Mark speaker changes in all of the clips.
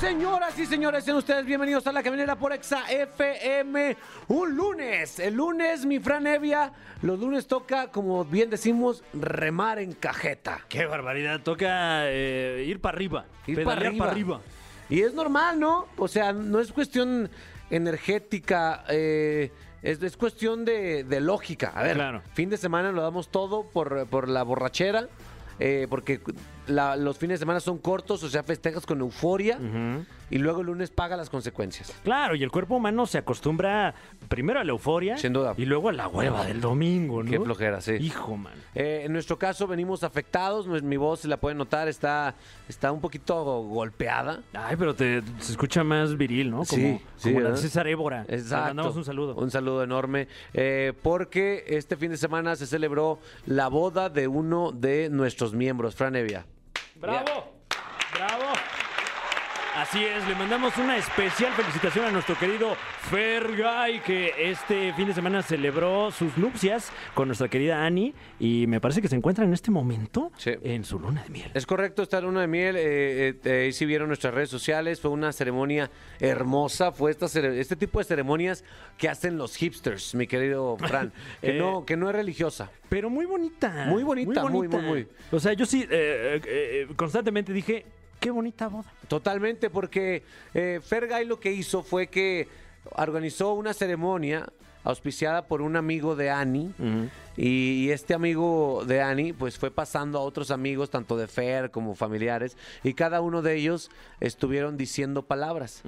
Speaker 1: Señoras y señores, sean ustedes bienvenidos a la caminera por Exa FM. Un lunes, el lunes, mi Fran Evia, los lunes toca, como bien decimos, remar en cajeta.
Speaker 2: Qué barbaridad, toca eh, ir para arriba.
Speaker 1: Ir para arriba.
Speaker 2: pa' arriba.
Speaker 1: Y es normal, ¿no? O sea, no es cuestión energética, eh, es, es cuestión de, de lógica. A ver,
Speaker 2: Claro.
Speaker 1: fin de semana lo damos todo por, por la borrachera, eh, porque la- los fines de semana son cortos, o sea, festejas con euforia y luego el lunes paga las consecuencias.
Speaker 2: Claro, y el cuerpo humano se acostumbra primero a la euforia.
Speaker 1: Sin duda.
Speaker 2: Y luego a la hueva del domingo, ¿no?
Speaker 1: Qué flojera, sí.
Speaker 2: Hijo, man.
Speaker 1: Eh, en nuestro caso venimos afectados, mi voz, se la pueden notar, está, está un poquito golpeada.
Speaker 2: Ay, pero te, se escucha más viril, ¿no? Como,
Speaker 1: Sí, sí,
Speaker 2: como la. César Évora. Le
Speaker 1: Exacto.
Speaker 2: mandamos un saludo.
Speaker 1: Un saludo enorme. eh, porque este fin de semana se celebró la boda de uno de nuestros miembros, Fran Evia.
Speaker 2: ¡Bravo! ¡Bravo! Así es, le mandamos una especial felicitación a nuestro querido Fergay, que este fin de semana celebró sus nupcias con nuestra querida Annie y me parece que se encuentra en este momento
Speaker 1: Sí.
Speaker 2: en su luna de miel.
Speaker 1: Es correcto, esta luna de miel, eh, eh, eh, ahí sí vieron nuestras redes sociales, fue una ceremonia hermosa, fue esta cere- este tipo de ceremonias que hacen los hipsters, mi querido Fran, que,
Speaker 2: Eh,
Speaker 1: no, que no es religiosa.
Speaker 2: Pero muy bonita.
Speaker 1: Muy bonita, muy, muy, muy.
Speaker 2: O sea, yo sí eh, constantemente dije, qué bonita boda.
Speaker 1: Totalmente, porque eh, Fergay lo que hizo fue que organizó una ceremonia auspiciada por un amigo de Annie. Y, y este amigo de Annie, pues fue pasando a otros amigos, tanto de Fer como familiares, y cada uno de ellos estuvieron diciendo palabras.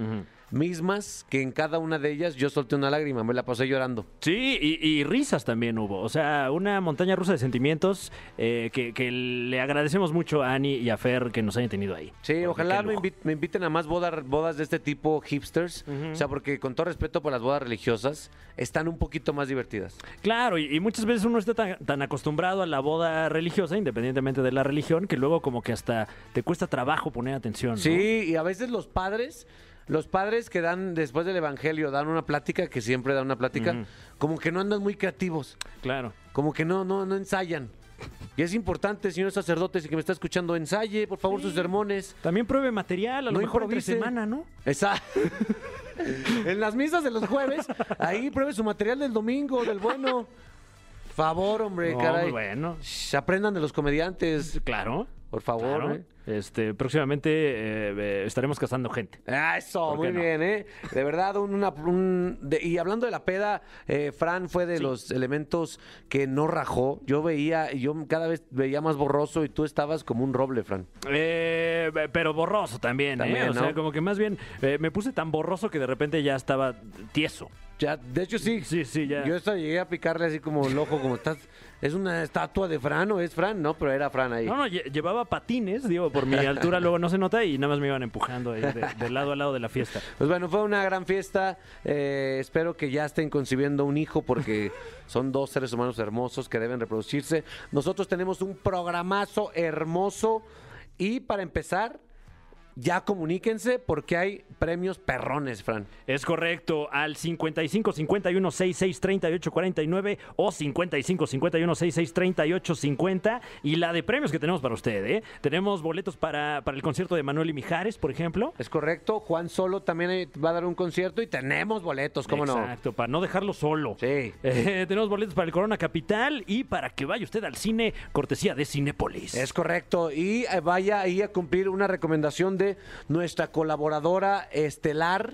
Speaker 1: Mismas que en cada una de ellas yo solté una lágrima, me la pasé llorando.
Speaker 2: Sí, y, y risas también hubo. O sea, una montaña rusa de sentimientos eh, que, que le agradecemos mucho a Annie y a Fer que nos hayan tenido ahí.
Speaker 1: Sí,
Speaker 2: Porque
Speaker 1: ojalá me, invi- me inviten a más boda- bodas de este tipo hipsters. O sea, porque con todo respeto por las bodas religiosas, están un poquito más divertidas.
Speaker 2: Claro, y, y muchas veces uno está tan, tan acostumbrado a la boda religiosa, independientemente de la religión, que luego como que hasta te cuesta trabajo poner atención. ¿no?
Speaker 1: Sí, y a veces los padres, los padres que dan después del evangelio, dan una plática, que siempre dan una plática, como que no andan muy creativos,
Speaker 2: Claro.
Speaker 1: como que no, no, no ensayan. Y es importante, señor sacerdote, si que me está escuchando, ensaye, por favor, sus sermones.
Speaker 2: También pruebe material, a lo
Speaker 1: No
Speaker 2: mejor entre semana, ¿no?
Speaker 1: Esa- en las misas de los jueves, ahí pruebe su material del domingo, del bueno. Favor, hombre,
Speaker 2: No,
Speaker 1: caray.
Speaker 2: muy bueno.
Speaker 1: Shh, aprendan de los comediantes,
Speaker 2: Claro.
Speaker 1: por favor.
Speaker 2: Claro.
Speaker 1: ¿eh?
Speaker 2: Este, próximamente eh, eh, estaremos cazando gente.
Speaker 1: Ah, eso,
Speaker 2: ¿Por
Speaker 1: muy
Speaker 2: no?
Speaker 1: bien, ¿eh? De verdad, un- una, un- de- y hablando de la peda, eh, Fran fue de los elementos que no rajó. Yo veía, y yo cada vez veía más borroso y tú estabas como un roble, Fran.
Speaker 2: Eh, pero borroso también,
Speaker 1: También.
Speaker 2: O
Speaker 1: ¿no?
Speaker 2: sea, como que más bien me puse tan borroso que de repente ya estaba tieso.
Speaker 1: Ya, de hecho, sí.
Speaker 2: Sí, sí, ya.
Speaker 1: Yo hasta llegué a picarle así como el ojo, como estás. ¿Es una estatua de Fran o es Fran? No, pero era Fran ahí.
Speaker 2: No, no, lle- llevaba patines, digo, por mi altura luego no se nota y nada más me iban empujando ahí de, de lado a lado de la fiesta.
Speaker 1: Pues bueno, fue una gran fiesta. Eh, espero que ya estén concibiendo un hijo porque son dos seres humanos hermosos que deben reproducirse. Nosotros tenemos un programazo hermoso y para empezar, ya comuníquense porque hay premios perrones, Fran.
Speaker 2: Es correcto, al 55 51 66 38 49 o 55 51 66 38 50 y la de premios que tenemos para usted, ¿eh? Tenemos boletos para, para el concierto de Manuel y Mijares, por ejemplo.
Speaker 1: Es correcto, Juan Solo también eh, va a dar un concierto y tenemos boletos, ¿cómo no?
Speaker 2: Exacto, para no dejarlo solo.
Speaker 1: Sí.
Speaker 2: Eh, tenemos boletos para el Corona Capital y para que vaya usted al cine, cortesía de Cinépolis.
Speaker 1: Es correcto. Y eh, vaya ahí a cumplir una recomendación de nuestra colaboradora estelar.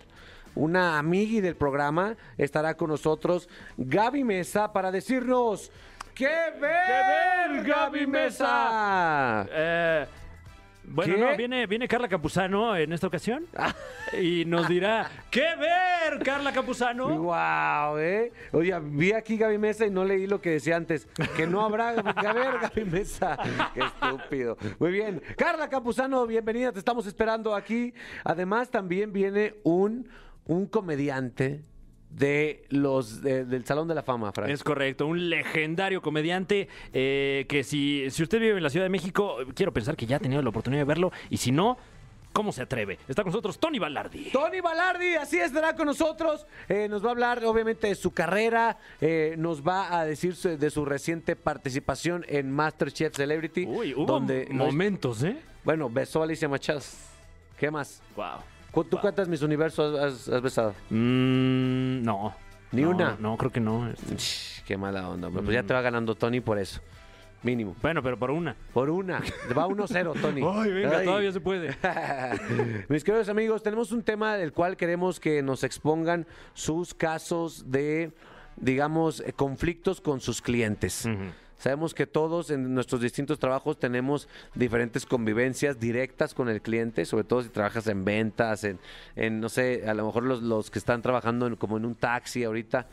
Speaker 1: Una amigui del programa estará con nosotros, Gaby Mesa, para decirnos ¡Qué ver, Gaby Mesa!
Speaker 2: Eh, bueno,
Speaker 1: ¿Qué?
Speaker 2: no, viene, viene Carla Campuzano en esta ocasión y nos dirá, ¿qué ver, Carla Campuzano?
Speaker 1: ¡Wow! ¿eh? Oye, vi aquí Gaby Mesa y no leí lo que decía antes. Que no habrá Gaby, ver, Gaby Mesa. ¡Qué estúpido! Muy bien. Carla Campuzano, bienvenida. Te estamos esperando aquí. Además, también viene un, un comediante de los de- del Salón de la Fama, Fran.
Speaker 2: Es correcto, un legendario comediante eh, que si, si usted vive en la Ciudad de México, quiero pensar que ya ha tenido la oportunidad de verlo y si no, ¿Cómo se atreve? Está con nosotros Tony Ballardi.
Speaker 1: Tony Balardi, así estará con nosotros. Eh, nos va a hablar, obviamente, de su carrera. eh, nos va a decir su- de su reciente participación en Masterchef Celebrity.
Speaker 2: Uy, hubo
Speaker 1: donde
Speaker 2: momentos, ¿eh?
Speaker 1: Bueno, besó a Alicia Machado. ¿Qué más?
Speaker 2: Wow.
Speaker 1: ¿Cu- ¿Tú cuántas mis universos has, has besado?
Speaker 2: Mm, no.
Speaker 1: ¿Ni
Speaker 2: No,
Speaker 1: una?
Speaker 2: No, creo que no. este.
Speaker 1: Qué mala onda, hombre. Pues ya te va ganando Tony por eso. Mínimo.
Speaker 2: Bueno, pero por una.
Speaker 1: Por una. Va 1-0, Tony.
Speaker 2: Ay, venga,
Speaker 1: Ay.
Speaker 2: todavía se puede.
Speaker 1: Mis queridos amigos, tenemos un tema del cual queremos que nos expongan sus casos de, digamos, eh, conflictos con sus clientes. Sabemos que todos en nuestros distintos trabajos tenemos diferentes convivencias directas con el cliente, sobre todo si trabajas en ventas, en, en, no sé, a lo mejor los, los que están trabajando en- como en un taxi ahorita.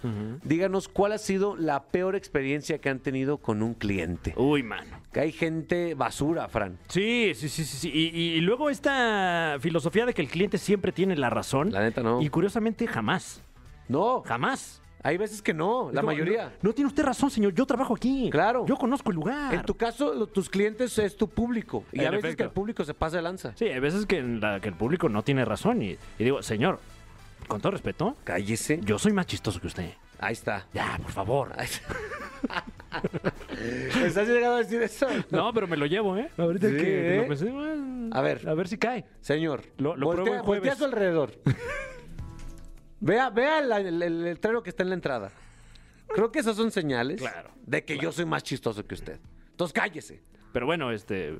Speaker 1: Díganos cuál ha sido la peor experiencia que han tenido con un cliente.
Speaker 2: Uy, mano.
Speaker 1: Que hay gente basura, Fran.
Speaker 2: Sí, sí, sí, sí. sí. Y, y- y luego esta filosofía de que el cliente siempre tiene la razón.
Speaker 1: La neta, no.
Speaker 2: Y curiosamente, jamás.
Speaker 1: No,
Speaker 2: Jamás.
Speaker 1: Hay veces que no,
Speaker 2: Es
Speaker 1: la
Speaker 2: como,
Speaker 1: mayoría.
Speaker 2: No, no tiene usted razón, señor. Yo trabajo aquí.
Speaker 1: Claro.
Speaker 2: Yo conozco el lugar.
Speaker 1: En tu caso, lo- tus clientes es tu público. Y
Speaker 2: En
Speaker 1: a veces
Speaker 2: efecto.
Speaker 1: que el público se pasa de lanza.
Speaker 2: Sí, hay veces que, en la- que el público no tiene razón. Y, y digo, señor, con todo respeto,
Speaker 1: Cállese.
Speaker 2: yo soy más chistoso que usted.
Speaker 1: Ahí está.
Speaker 2: Ya, por favor.
Speaker 1: ¿Estás llegado a decir eso?
Speaker 2: No, pero me lo llevo, ¿eh? Ahorita
Speaker 1: Sí,
Speaker 2: que, que lo pensé, bueno,
Speaker 1: A ver.
Speaker 2: A ver si cae.
Speaker 1: Señor,
Speaker 2: Lo- lo pruebo
Speaker 1: voltea,
Speaker 2: el jueves.
Speaker 1: voltea a su alrededor. vea vea la- el, el letrero que está en la entrada. Creo que esas son señales
Speaker 2: Claro,
Speaker 1: de que yo soy más chistoso que usted. Entonces cállese.
Speaker 2: Pero bueno, este.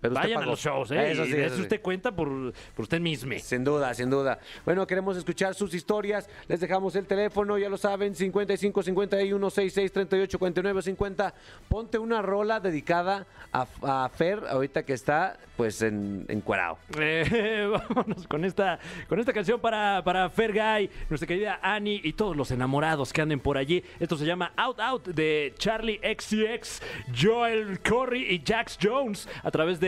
Speaker 1: Pero
Speaker 2: Vayan a los shows, ¿eh?
Speaker 1: Eso sí, eso sí.
Speaker 2: usted cuenta por, por usted mismo.
Speaker 1: Sin duda, sin duda. Bueno, queremos escuchar sus historias. Les dejamos el teléfono, ya lo saben, 55 51 66 38 49 50. Ponte una rola dedicada a, a Fer, ahorita que está, pues, en, encuerado.
Speaker 2: Eh, vámonos con esta, con esta canción para, para Fergay, nuestra querida Annie y todos los enamorados que anden por allí. Esto se llama Out Out de Charlie XCX, Joel Corey y Jax Jones a través de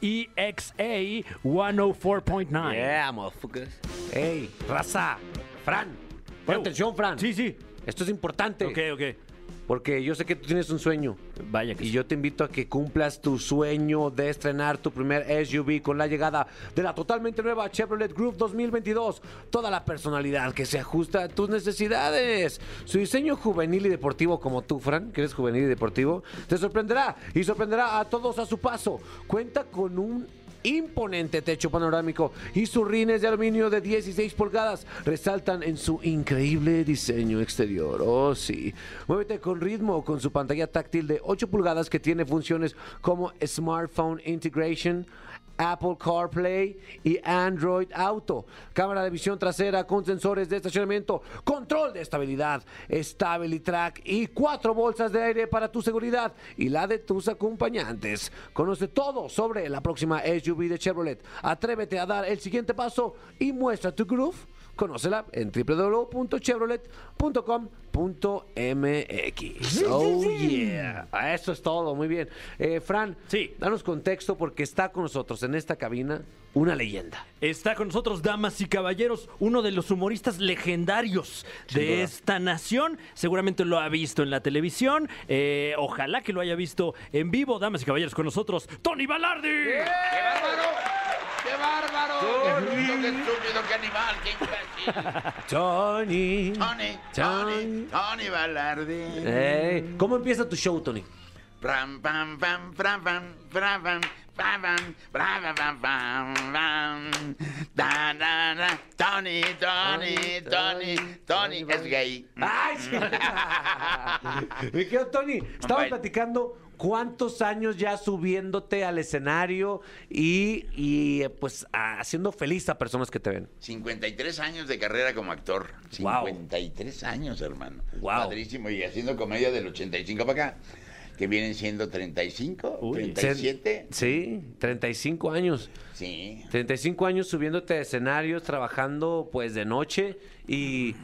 Speaker 2: E EXA 104.9.
Speaker 1: Yeah, motherfuckers. Hey, raza. Fran. Pon atención, Fran.
Speaker 2: Sí, sí.
Speaker 1: Esto es importante.
Speaker 2: Ok, ok.
Speaker 1: Porque yo sé que tú tienes un sueño.
Speaker 2: Vaya que
Speaker 1: Y
Speaker 2: sí.
Speaker 1: yo te invito a que cumplas tu sueño de estrenar tu primer SUV con la llegada de la totalmente nueva Chevrolet Groove 2022. Toda la personalidad que se ajusta a tus necesidades. Su diseño juvenil y deportivo como tú, Fran, que eres juvenil y deportivo, te sorprenderá y sorprenderá a todos a su paso. Cuenta con un imponente techo panorámico y sus rines de aluminio de 16 pulgadas resaltan en su increíble diseño exterior. Oh, sí. Muévete con ritmo con su pantalla táctil de 8 pulgadas que tiene funciones como Smartphone Integration. Apple CarPlay y Android Auto. Cámara de visión trasera con sensores de estacionamiento, control de estabilidad, Stabilitrack y cuatro bolsas de aire para tu seguridad y la de tus acompañantes. Conoce todo sobre la próxima SUV de Chevrolet. Atrévete a dar el siguiente paso y muestra tu groove. Conócela en www.chevrolet.com.mx. Oh, yeah. Eso es todo, muy bien. Eh, Fran,
Speaker 2: Sí.
Speaker 1: danos contexto porque está con nosotros en esta cabina una leyenda.
Speaker 2: Está con nosotros, damas y caballeros, uno de los humoristas legendarios de
Speaker 1: duda.
Speaker 2: esta nación. Seguramente lo ha visto en la televisión. eh, ojalá que lo haya visto en vivo. Damas y caballeros, con nosotros, Tony Balardi.
Speaker 3: ¡Qué bárbaro! ¡Qué bárbaro! ¡Qué bruto, qué estúpido, qué animal, qué imbécil!
Speaker 1: Tony.
Speaker 3: Tony, Tony, Tony Balardi.
Speaker 1: Ey, ¿Cómo empieza tu show, Tony?
Speaker 3: Pram, pam, pam, pram, pam, pram, pam. Tony, Tony, Tony, Tony es gay.
Speaker 1: ¡Ay, sí! Mi querido Tony, estaba platicando cuántos años ya subiéndote al escenario y, y, pues a- haciendo feliz a personas que te ven.
Speaker 3: 53 años de carrera como actor.
Speaker 1: Wow.
Speaker 3: 53 años, hermano.
Speaker 1: Wow.
Speaker 3: Padrísimo. Y haciendo comedia del 85 para acá. Que vienen siendo 35,
Speaker 2: Uy.
Speaker 3: 37.
Speaker 1: Sí, 35 años.
Speaker 3: Sí.
Speaker 1: 35 años subiéndote a escenarios, trabajando pues de noche y,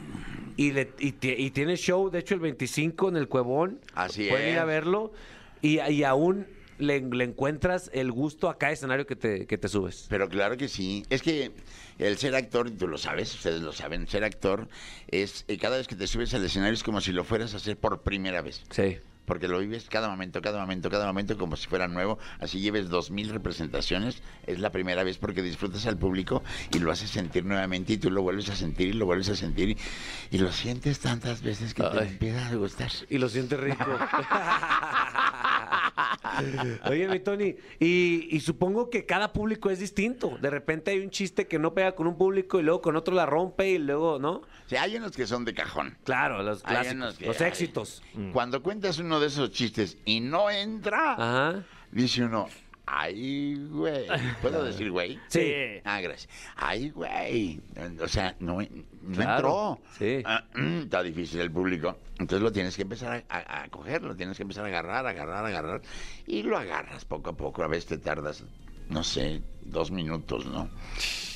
Speaker 1: y, le- y ti- y tienes show, de hecho el 25 en el Cuevón.
Speaker 3: Así
Speaker 1: Pueden ir a
Speaker 3: es.
Speaker 1: verlo y, y aún le, le encuentras el gusto a cada escenario que te, que te subes.
Speaker 3: Pero claro que sí. Es que el ser actor, y tú lo sabes, ustedes lo saben, ser actor es eh, cada vez que te subes al escenario es como si lo fueras a hacer por primera vez.
Speaker 1: Sí.
Speaker 3: porque lo vives cada momento, cada momento, cada momento como si fuera nuevo. Así lleves dos mil representaciones, es la primera vez porque disfrutas al público y lo haces sentir nuevamente y tú lo vuelves a sentir y lo vuelves a sentir y, y lo sientes tantas veces que te
Speaker 1: Ay.
Speaker 3: empieza a gustar.
Speaker 1: Y lo siente rico. Oye, mi Tony, y, y supongo que cada público es distinto. De repente hay un chiste que no pega con un público y luego con otro la rompe y luego, ¿no?
Speaker 3: Sea, hay unos que son de cajón.
Speaker 1: Claro, los clásicos,
Speaker 3: que-
Speaker 1: los éxitos.
Speaker 3: Cuando cuentas uno de esos chistes y no entra,
Speaker 1: Ajá.
Speaker 3: dice uno, ay, güey. ¿Puedo decir güey?
Speaker 1: Sí.
Speaker 3: Ah, gracias. Ay, güey. O sea, no, no
Speaker 1: Claro,
Speaker 3: entró.
Speaker 1: sí.
Speaker 3: Ah, mm, está difícil el público. Entonces lo tienes que empezar a, a- a coger, lo tienes que empezar a agarrar, agarrar, agarrar. Y lo agarras poco a poco. A veces te tardas, no sé, dos minutos, ¿no?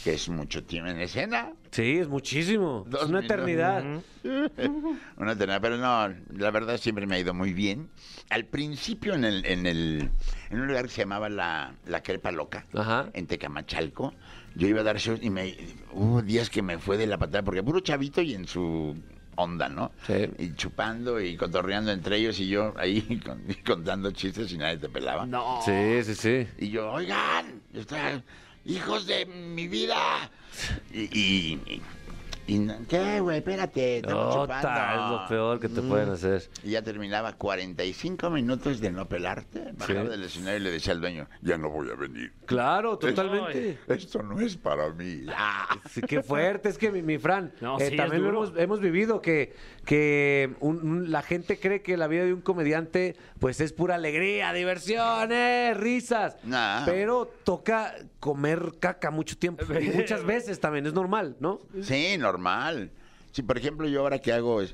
Speaker 3: Que es mucho tiempo en escena.
Speaker 1: Sí, es muchísimo.
Speaker 3: Dos
Speaker 1: es una
Speaker 3: minutos.
Speaker 1: eternidad.
Speaker 3: Una eternidad, pero no, la verdad siempre me ha ido muy bien. Al principio en el, en el, en un lugar que se llamaba la, la Crepa Loca,
Speaker 1: Ajá.
Speaker 3: en Tecamachalco, yo iba a dar shows y me hubo días que me fue de la patada, porque puro chavito y en su onda, ¿no?
Speaker 1: Sí.
Speaker 3: Y chupando y cotorreando entre ellos y yo ahí con- contando chistes y nadie te pelaba.
Speaker 2: No.
Speaker 1: Sí, sí, sí.
Speaker 3: Y yo, oigan, está- hijos de mi vida. Y, y, y- y no- ¿qué, güey? Espérate, estamos
Speaker 1: Ota,
Speaker 3: chupando.
Speaker 1: es lo peor que te pueden hacer.
Speaker 3: Y ya terminaba 45 minutos de no pelarte. Bajaba
Speaker 1: Sí.
Speaker 3: del escenario y le decía al dueño, ya no voy a venir.
Speaker 1: Claro, totalmente.
Speaker 3: Esto no es para mí. Ah.
Speaker 1: Sí, qué fuerte, es que mi, mi Fran,
Speaker 2: No,
Speaker 1: eh,
Speaker 2: sí,
Speaker 1: también lo
Speaker 2: duro.
Speaker 1: hemos, hemos vivido que, que un- un- la gente cree que la vida de un comediante pues es pura alegría, diversión, eh, risas,
Speaker 3: Nah.
Speaker 1: pero toca comer caca mucho tiempo, y muchas veces también, es normal, ¿no?
Speaker 3: Sí, normal. Sí, por ejemplo, yo ahora que hago, eh,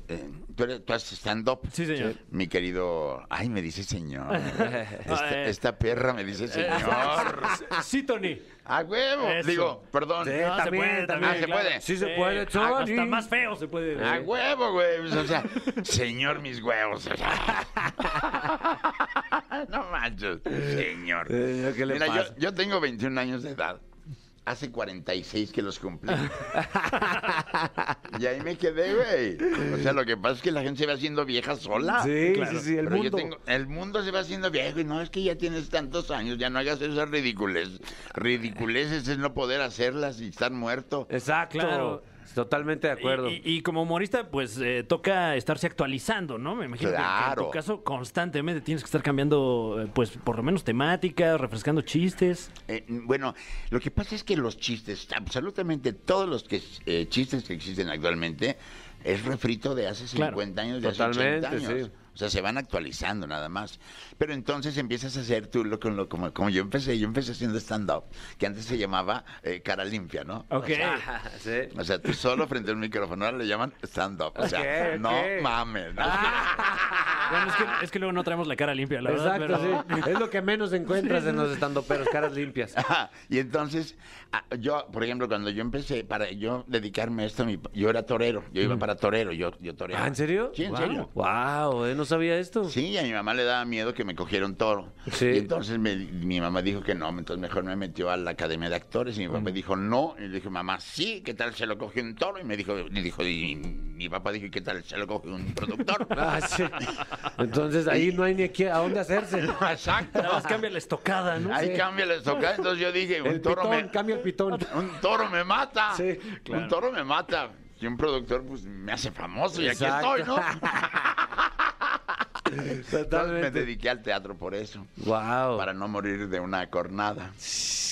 Speaker 3: tú, eres- tú haces stand-up.
Speaker 2: Sí, señor.
Speaker 3: Mi querido, ay, me dice señor. Esta,
Speaker 2: Eh.
Speaker 3: esta perra me dice señor.
Speaker 2: Sí, Tony.
Speaker 3: A huevo.
Speaker 2: Eso.
Speaker 3: Digo, perdón.
Speaker 1: Sí,
Speaker 2: No, se
Speaker 1: también,
Speaker 2: puede,
Speaker 1: también.
Speaker 3: Ah, ¿se
Speaker 2: claro.
Speaker 3: puede?
Speaker 1: Sí se puede,
Speaker 2: Ah,
Speaker 1: Tony.
Speaker 2: Hasta más feo se puede.
Speaker 3: A huevo, güey. O sea, señor mis huevos. o sea. no manches, señor.
Speaker 1: Eh, ¿qué le
Speaker 3: Mira, yo, yo tengo 21 años de edad. Hace 46 que los cumplí. y ahí me quedé, güey. O sea, lo que pasa es que la gente se va haciendo vieja sola.
Speaker 1: Sí,
Speaker 2: claro.
Speaker 1: sí, sí, el
Speaker 3: Pero yo
Speaker 1: mundo.
Speaker 3: tengo- el mundo se va haciendo viejo y no es que ya tienes tantos años, ya no hagas esas ridiculez. Ridiculeces es no poder hacerlas y estar muerto.
Speaker 1: Exacto,
Speaker 2: Claro.
Speaker 1: Totalmente de acuerdo.
Speaker 2: Y, y- y como humorista, pues eh, toca estarse actualizando, ¿no? Me imagino que- que, en tu caso constantemente tienes que estar cambiando, eh, pues por lo menos temáticas, refrescando chistes.
Speaker 3: Eh, bueno, lo que pasa es que los chistes, absolutamente todos los que, eh, chistes que existen actualmente, es refrito de hace
Speaker 2: Claro,
Speaker 3: 50 años, de
Speaker 1: totalmente,
Speaker 3: hace 80 años.
Speaker 1: sí.
Speaker 3: O sea, se van actualizando nada más. Pero entonces empiezas a hacer tú lo, con lo como, como yo empecé. Yo empecé haciendo stand-up, que antes se llamaba eh, cara limpia, ¿no?
Speaker 2: Ok.
Speaker 3: O sea,
Speaker 1: Sí.
Speaker 3: o sea, tú solo frente a un micrófono ahora le llaman stand-up. O sea,
Speaker 1: Ok, ok.
Speaker 3: no mames. ¿no?
Speaker 2: Bueno, es que, es que luego no traemos la cara limpia, la verdad.
Speaker 1: Exacto,
Speaker 2: pero-
Speaker 1: sí. Es lo que menos encuentras en los estandoperos, caras limpias.
Speaker 3: Ajá, Y entonces, ah, yo, por ejemplo, cuando yo empecé, para yo dedicarme a esto, yo era torero, yo iba para torero, yo, yo toreaba.
Speaker 1: Ah, ¿en serio?
Speaker 3: Sí, en
Speaker 1: Wow.
Speaker 3: serio.
Speaker 1: Wow, eh, no sabía esto.
Speaker 3: Sí, a mi mamá le daba miedo que me cogiera un toro.
Speaker 1: Sí.
Speaker 3: Y entonces me- mi mamá dijo que no, entonces mejor me metió a la academia de actores y mi papá dijo no. Y le dije, mamá, sí, ¿qué tal se lo cogió un toro? Y me dijo, y dijo, y mi papá dijo, ¿qué tal se lo cogió un productor?
Speaker 1: Ah, sí. Entonces ahí no hay ni aquí a dónde hacerse.
Speaker 3: Exacto.
Speaker 2: Nada más cambia la estocada, ¿no?
Speaker 3: Ahí
Speaker 1: Sí.
Speaker 3: cambia la estocada. Entonces yo dije, un
Speaker 1: El
Speaker 3: toro
Speaker 1: pitón,
Speaker 3: me...
Speaker 1: cambia el pitón.
Speaker 3: Un toro me mata.
Speaker 1: Sí,
Speaker 2: claro.
Speaker 3: Un toro me mata. Y un productor, pues, me hace famoso y aquí estoy, ¿no? Entonces me
Speaker 1: Totalmente.
Speaker 3: dediqué al teatro por eso.
Speaker 1: Wow.
Speaker 3: Para no morir de una cornada.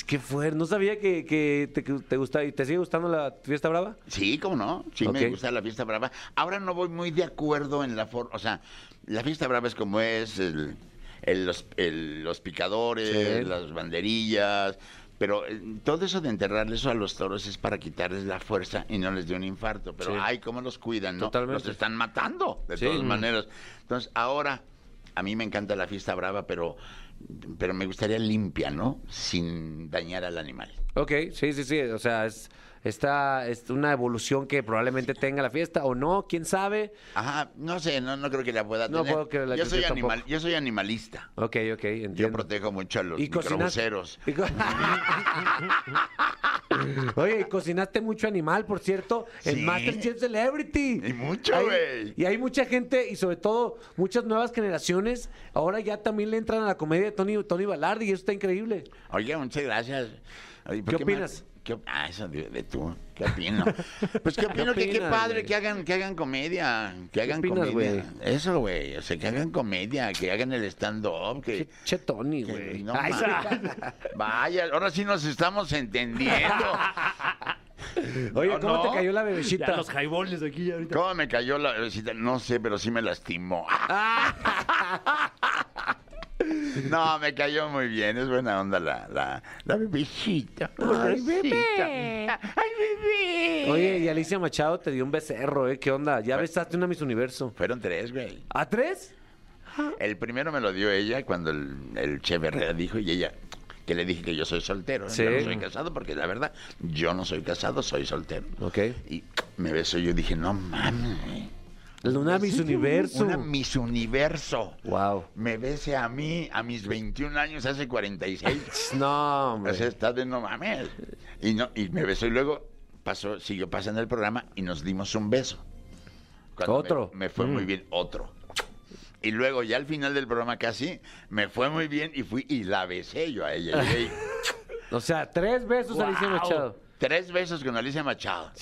Speaker 1: Qué fuerte. No sabía que, que te, que te gusta y te sigue gustando la fiesta brava.
Speaker 3: Sí, cómo no. Sí, me gusta la fiesta brava. Ahora no voy muy de acuerdo en la forma. O sea, la fiesta brava es como es, el, el- los, el- los picadores,
Speaker 1: Sí.
Speaker 3: las banderillas. Pero eh, todo eso de enterrarle eso a los toros es para quitarles la fuerza y no les dé un infarto. Pero
Speaker 1: Sí.
Speaker 3: ay, cómo los cuidan, ¿no?
Speaker 1: Totalmente.
Speaker 3: Los están matando de
Speaker 1: Sí.
Speaker 3: todas
Speaker 1: Mm.
Speaker 3: maneras. Entonces, ahora a mí me encanta la fiesta brava, pero, pero me gustaría limpia, ¿no? Sin dañar al animal.
Speaker 1: Ok, sí, sí, sí. O sea, es, esta, es una evolución que probablemente tenga la fiesta o no, quién sabe.
Speaker 3: Ajá, no sé, no, no creo que la pueda
Speaker 1: No
Speaker 3: tener.
Speaker 1: puedo que la
Speaker 3: yo, soy
Speaker 1: yo
Speaker 3: animal,
Speaker 1: tampoco.
Speaker 3: yo soy animalista.
Speaker 1: Ok, ok,
Speaker 3: Yo
Speaker 1: entiendo.
Speaker 3: protejo mucho a los
Speaker 1: ¿Y
Speaker 3: microbuseros.
Speaker 1: ¿Y co- Oye, cocinaste mucho animal, por cierto, en
Speaker 3: Sí.
Speaker 1: Masterchef Celebrity.
Speaker 3: Y mucho, güey.
Speaker 1: Y hay mucha gente, y sobre todo muchas nuevas generaciones, ahora ya también le entran a la comedia de Tony, Tony Balardi, y eso está increíble.
Speaker 3: Oye, muchas gracias. Oye, ¿por
Speaker 1: ¿Qué opinas?
Speaker 3: Qué- ah, eso de, de tú. ¿Qué opino? Pues qué opino que qué padre que hagan, que hagan comedia. Que hagan
Speaker 1: opinas,
Speaker 3: comedia. Eso, güey. O sea, que hagan comedia, que hagan el stand-up. Que,
Speaker 1: Che, Tony, güey.
Speaker 3: no. Vaya, ahora sí nos estamos entendiendo.
Speaker 1: Oye,
Speaker 3: No,
Speaker 1: ¿cómo
Speaker 3: no.
Speaker 1: te cayó la
Speaker 2: Ya
Speaker 1: bebecita?
Speaker 2: los highballs aquí ahorita.
Speaker 3: ¿Cómo me cayó la bebecita? No sé, pero sí me lastimó. No, me cayó muy bien. Es buena onda la, la, la bebecita.
Speaker 1: Ay,
Speaker 3: bebé. Ay, bebé.
Speaker 1: Oye, y Alicia Machado te dio un becerro, ¿eh? ¿Qué onda? ¿Ya besaste una Miss Universo?
Speaker 3: Fueron tres, güey.
Speaker 1: ¿A tres?
Speaker 3: El primero me lo dio ella cuando el, el chef Herrera dijo y ella que le dije que yo soy soltero.
Speaker 1: Sí.
Speaker 3: Yo no soy casado porque la verdad, yo no soy casado, soy soltero.
Speaker 1: Ok.
Speaker 3: Y me besó y yo dije, no mames.
Speaker 1: Una Miss Universo.
Speaker 3: Una Miss Universo.
Speaker 1: Wow.
Speaker 3: Me bese a mí a mis 21 años, hace 46.
Speaker 1: No,
Speaker 3: O
Speaker 1: hombre.
Speaker 3: sea, está de no mames. Y, no, y me besó y luego pasó, siguió pasando el programa y nos dimos un beso. Cuando
Speaker 1: Otro.
Speaker 3: Me, fue muy bien, otro. Y luego ya al final del programa casi me fue muy bien y fui y la besé yo a ella. Y
Speaker 1: O sea, tres besos a Alicia
Speaker 2: Wow.
Speaker 1: Machado.
Speaker 3: tres besos con Alicia Machado.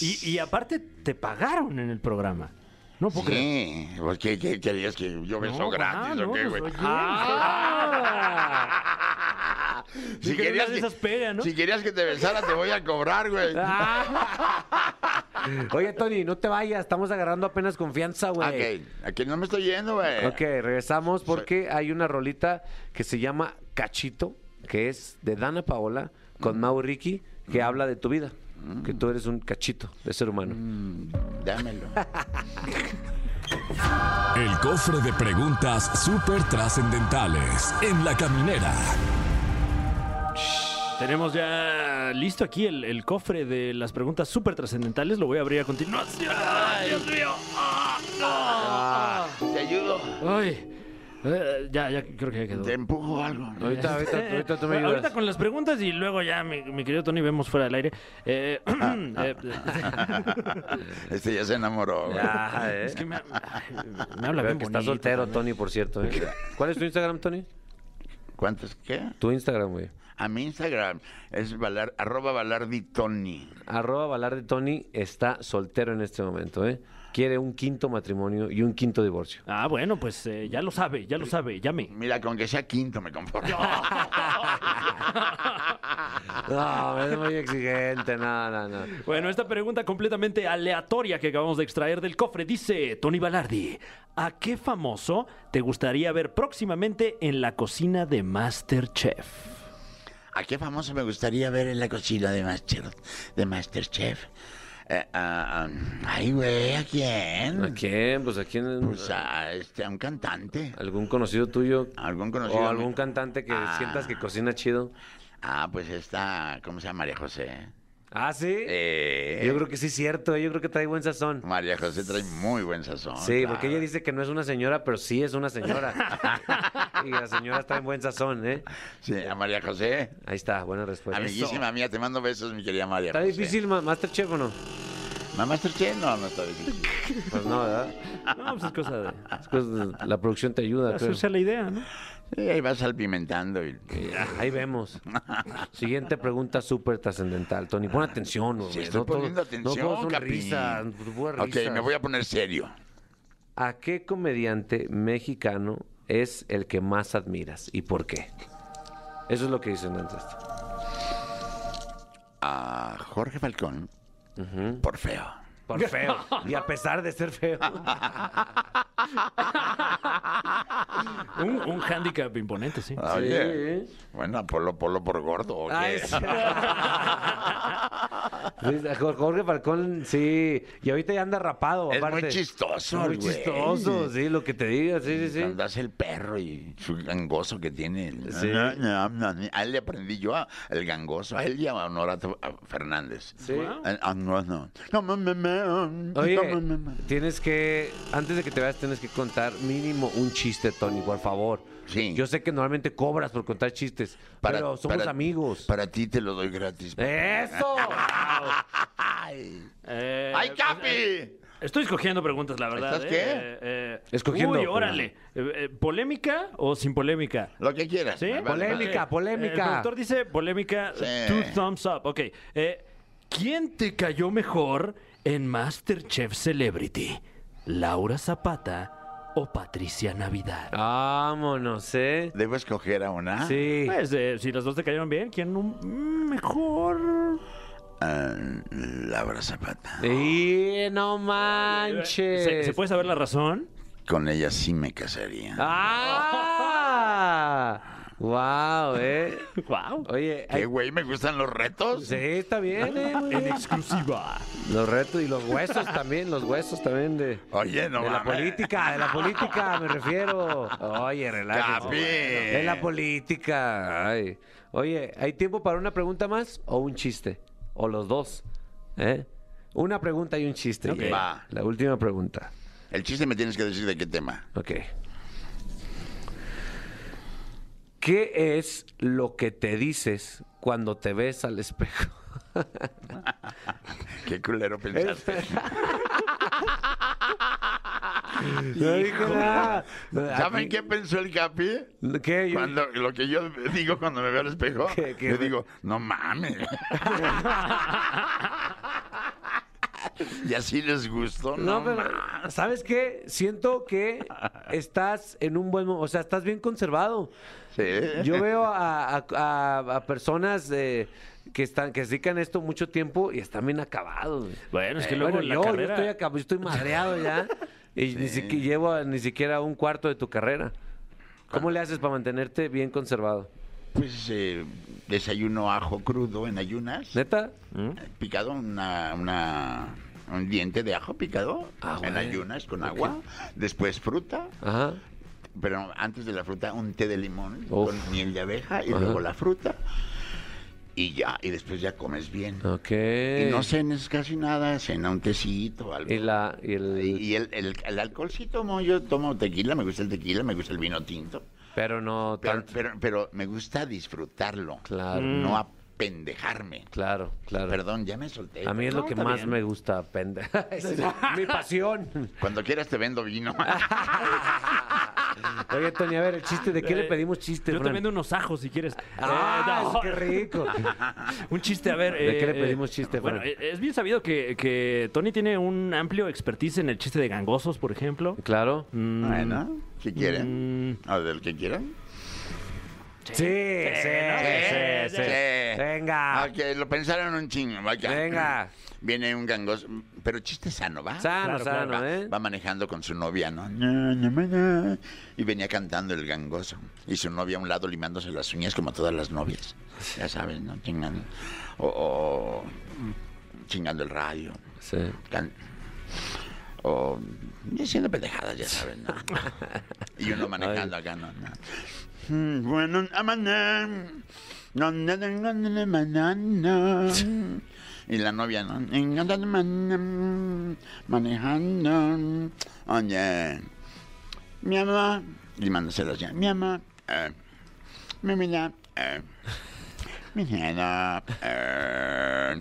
Speaker 2: Y, y aparte te pagaron en el programa. No creer.
Speaker 3: Sí, pues ¿qué, qué querías que yo beso
Speaker 2: No,
Speaker 3: gratis
Speaker 2: ah,
Speaker 3: o
Speaker 2: no,
Speaker 3: qué,
Speaker 2: pues,
Speaker 3: güey?
Speaker 2: oye,
Speaker 1: Ah.
Speaker 2: Que de esas pega, ¿no?
Speaker 3: si querías que te besara, te voy a cobrar, güey.
Speaker 1: Oye, Tony, no te vayas. Estamos agarrando apenas confianza, güey.
Speaker 3: Ok, aquí no me estoy yendo, güey.
Speaker 1: Ok, regresamos porque hay una rolita que se llama Cachito, que es de Dana Paola con Mau Ricky, que habla de tu vida. Que tú eres un cachito de ser humano.
Speaker 3: Dámelo.
Speaker 4: El cofre de preguntas súper trascendentales en la caminera.
Speaker 2: Tenemos ya listo aquí el, el cofre de las preguntas súper trascendentales. Lo voy a abrir a continuación. ¡Ay, Dios mío! ¡Ah!
Speaker 3: ¿Te ayudo?
Speaker 2: ¡Ah! Ay. Eh, ya, ya creo que ya quedó.
Speaker 3: ¿Te empujo algo?
Speaker 1: Ahorita, ahorita, ahorita tú me
Speaker 2: Ahorita
Speaker 1: ayudas.
Speaker 2: con las preguntas y luego ya, mi, mi querido Tony, vemos fuera del aire. Eh, eh,
Speaker 3: Este ya se enamoró,
Speaker 1: ¿eh?
Speaker 2: es que me, me habla bien
Speaker 1: que está soltero,
Speaker 2: también.
Speaker 1: Tony, por cierto. ¿eh? ¿Cuál es tu Instagram, Tony?
Speaker 3: ¿Cuántos qué?
Speaker 1: Tu Instagram, güey.
Speaker 3: A mi Instagram es valar, arroba valarditoni.
Speaker 1: Arroba Valar de Tony está soltero en este momento, ¿eh? Quiere un quinto matrimonio y un quinto divorcio.
Speaker 2: Ah, bueno, pues eh, ya lo sabe, ya lo sabe, llame.
Speaker 3: Mira, con que sea quinto me conformo.
Speaker 1: No, es muy exigente, no, no, no.
Speaker 2: Bueno, esta pregunta completamente aleatoria que acabamos de extraer del cofre dice Tony Balardi, ¿a qué famoso te gustaría ver próximamente en la cocina de Masterchef?
Speaker 3: ¿A qué famoso me gustaría ver en la cocina de, Master, de Masterchef? Eh, ah, ah, ay, güey, ¿a quién?
Speaker 1: ¿A quién? Pues a quién.
Speaker 3: Pues a, este, a un cantante.
Speaker 1: ¿Algún conocido tuyo?
Speaker 3: ¿Algún conocido?
Speaker 1: O algún
Speaker 3: mío?
Speaker 1: cantante que
Speaker 3: Ah.
Speaker 1: sientas que cocina chido.
Speaker 3: Ah, pues está, ¿cómo se llama? María José.
Speaker 1: Ah, sí.
Speaker 3: Eh,
Speaker 1: Yo creo que sí es cierto, ¿eh? yo creo que trae buen sazón.
Speaker 3: María José trae muy buen sazón.
Speaker 1: Sí,
Speaker 3: claro.
Speaker 1: porque ella dice que no es una señora, pero sí es una señora. y las señoras traen buen sazón, ¿eh?
Speaker 3: Sí, a María José.
Speaker 1: Ahí está, buena respuesta.
Speaker 3: Amiguísima mía, te mando besos, mi querida María
Speaker 1: ¿Está
Speaker 3: José.
Speaker 1: difícil ma- Masterchef o no?
Speaker 3: ¿Mamá Masterchef? No, no está difícil.
Speaker 1: Pues no, ¿verdad?
Speaker 2: No, pues es cosa de
Speaker 1: Es cosa de- la producción te ayuda, creo.
Speaker 2: hacerse la idea, ¿no?
Speaker 3: Sí, ahí vas salpimentando y...
Speaker 1: Ya, Ahí vemos. Siguiente pregunta súper trascendental, Tony. Pon atención, güey.
Speaker 3: Sí, estoy
Speaker 1: no
Speaker 3: poniendo
Speaker 1: No
Speaker 3: atención,
Speaker 1: todo
Speaker 3: Capi.
Speaker 1: risas, puras
Speaker 3: Ok, me voy a poner serio.
Speaker 1: ¿A qué comediante mexicano es el que más admiras y por qué? Eso es lo que dicen antes.
Speaker 3: A Jorge Falcón, por feo.
Speaker 1: Por feo. Y a pesar de ser feo.
Speaker 2: Un, un hándicap imponente, sí.
Speaker 3: Oye, bueno, Polo Polo por gordo. ¿o qué?
Speaker 1: Ay, sí. Sí, Jor- Jorge Falcón, sí. Y ahorita ya anda rapado,
Speaker 3: Es
Speaker 1: aparte.
Speaker 3: muy chistoso,
Speaker 1: Muy
Speaker 3: güey.
Speaker 1: chistoso, sí, lo que te diga, sí, sí, sí.
Speaker 3: Cuando hace el perro y su gangoso que tiene.
Speaker 1: Sí.
Speaker 3: A él le aprendí yo a- el gangoso, a él y a Honorato a Fernández.
Speaker 1: Sí.
Speaker 3: Ah, no, no. No, no, no.
Speaker 1: Oye, tienes que, antes de que te vayas, tienes que contar mínimo un chiste Tony, por favor.
Speaker 3: Sí.
Speaker 1: Yo sé que normalmente cobras por contar chistes, pero somos
Speaker 3: para-
Speaker 1: amigos.
Speaker 3: Para ti te lo doy gratis.
Speaker 1: ¡Eso!
Speaker 3: ¡Ay!
Speaker 2: Eh,
Speaker 3: ¡Ay,
Speaker 2: pues,
Speaker 3: Capi!
Speaker 2: eh, Estoy escogiendo preguntas, la verdad.
Speaker 3: ¿Estás
Speaker 2: ¿eh?
Speaker 3: qué?
Speaker 2: Eh, eh,
Speaker 1: Escogiendo,
Speaker 2: Uy, órale. ¿Polémica o sin polémica?
Speaker 3: Lo que quieras.
Speaker 2: ¿Sí?
Speaker 3: vale
Speaker 1: Polémica, polémica.
Speaker 2: El productor dice polémica,
Speaker 3: Sí.
Speaker 2: two thumbs up. Ok. Eh, ¿Quién te cayó mejor en Masterchef Celebrity? ¿Laura Zapata o Patricia Navidad?
Speaker 1: Vámonos, ¿eh?
Speaker 3: ¿Debo escoger a una?
Speaker 1: Sí.
Speaker 2: Pues, eh, si las dos te cayeron bien, ¿quién un- mm, mejor?
Speaker 3: Ah, Laura Zapata.
Speaker 1: Y no manches.
Speaker 2: ¿Se, se puede saber la razón?
Speaker 3: Con ella sí me casaría.
Speaker 1: ¡Ah! ¡Wow, eh!
Speaker 2: Wow.
Speaker 1: Oye,
Speaker 3: ¿Qué
Speaker 1: hay-
Speaker 3: güey? ¿Me gustan los retos?
Speaker 1: sí, está bien, eh. muy
Speaker 2: En
Speaker 1: bien.
Speaker 2: exclusiva.
Speaker 1: Los retos y los huesos también, los huesos también de,
Speaker 3: Oye, no
Speaker 1: de la
Speaker 3: mames.
Speaker 1: política, de la política me refiero. Oye, relájate.
Speaker 3: Capi.
Speaker 1: De la política. ay. Oye, ¿hay tiempo para una pregunta más o un chiste? O los dos. ¿Eh? Una pregunta y un chiste.
Speaker 2: Ok.
Speaker 3: Va.
Speaker 1: La última pregunta.
Speaker 3: El chiste me tienes que decir de qué tema.
Speaker 1: Ok. ¿Qué es lo que te dices cuando te ves al espejo?
Speaker 3: Qué culero pensaste.
Speaker 1: No dije nada.
Speaker 3: ¿Saben qué pensó el Capi?
Speaker 1: ¿Qué?
Speaker 3: Cuando, lo que yo digo cuando me veo al espejo,
Speaker 1: ¿Qué, qué?
Speaker 3: yo digo, no mames. y así les gustó,
Speaker 1: No,
Speaker 3: no,
Speaker 1: pero, ¿sabes qué? Siento que estás en un buen momento, o sea, estás bien conservado.
Speaker 3: Sí.
Speaker 1: Yo veo a, a- a- a personas eh, que están que se dedican a esto mucho tiempo y están bien acabados.
Speaker 2: Bueno, es que
Speaker 1: Eh,
Speaker 2: luego
Speaker 1: bueno,
Speaker 2: la
Speaker 1: yo, yo
Speaker 2: carrera...
Speaker 1: estoy acabado, yo estoy madreado ya y ni siquiera llevo ni siquiera un cuarto de tu carrera. ¿Cómo le haces para mantenerte bien conservado?
Speaker 3: Pues eh, desayuno ajo crudo en ayunas.
Speaker 1: ¿Neta?
Speaker 2: ¿Mm?
Speaker 3: Picado, una, una- un diente de ajo picado
Speaker 1: Ah,
Speaker 3: en
Speaker 1: güey.
Speaker 3: ayunas con agua. Después fruta.
Speaker 1: Ajá.
Speaker 3: pero antes de la fruta un té de limón
Speaker 1: Uf.
Speaker 3: con miel de abeja y
Speaker 1: Ajá.
Speaker 3: luego la fruta y ya, y después ya comes bien.
Speaker 1: Ok.
Speaker 3: Y no cenes casi nada, cena un tecito, algo.
Speaker 1: Y la y el
Speaker 3: Y- el, el, el alcohol sí tomo, yo tomo tequila, me gusta el tequila, me gusta el vino tinto,
Speaker 1: pero no
Speaker 3: pero,
Speaker 1: tanto.
Speaker 3: pero, pero me gusta disfrutarlo,
Speaker 1: Claro.
Speaker 3: no apendejarme.
Speaker 1: Claro, claro.
Speaker 3: Perdón, ya me solté.
Speaker 1: A mí es
Speaker 2: No,
Speaker 1: lo que más
Speaker 2: bien.
Speaker 1: me gusta, pende. Esa es mi pasión.
Speaker 3: Cuando quieras te vendo vino.
Speaker 1: Oye, Tony, a ver, el chiste, ¿de qué le pedimos chiste,
Speaker 2: Yo te vendo unos ajos si quieres.
Speaker 1: ¡Ah,
Speaker 2: Eh, no.
Speaker 1: qué rico!
Speaker 2: Un chiste, a ver.
Speaker 1: ¿De qué le
Speaker 2: eh,
Speaker 1: pedimos
Speaker 2: eh,
Speaker 1: chiste,
Speaker 2: Bueno,
Speaker 1: Fran?
Speaker 2: eh, es bien sabido que, que Tony tiene un amplio expertise en el chiste de gangosos, por ejemplo.
Speaker 1: Claro.
Speaker 2: Mm,
Speaker 3: bueno, si quieren.
Speaker 2: mm,
Speaker 3: A ver, ¿qué quieren?
Speaker 1: Sí, sí, sí, sí.
Speaker 3: Sí.
Speaker 1: Venga.
Speaker 3: Ok, lo pensaron un chingo. vaya.
Speaker 1: Venga.
Speaker 3: Viene un gangoso, pero chiste sano, ¿va?
Speaker 1: Sano,
Speaker 2: Claro,
Speaker 1: sano,
Speaker 2: claro.
Speaker 1: ¿eh?
Speaker 3: Va manejando con su novia, ¿no? Na, na, na, na. Y venía cantando el gangoso. Y su novia a un lado limándose las uñas como todas las novias. Ya sabes, ¿no? Chingando. O, o chingando el radio.
Speaker 1: Sí.
Speaker 3: Can- o diciendo pendejadas, ya sabes, ¿no? y uno manejando acá, ¿no? no. Mm, Bueno. Y la novia, ¿no? Manejando. Oye, mi mamá, limándose las uñas. Mi mamá, eh, mi mira, eh, mi nena, eh,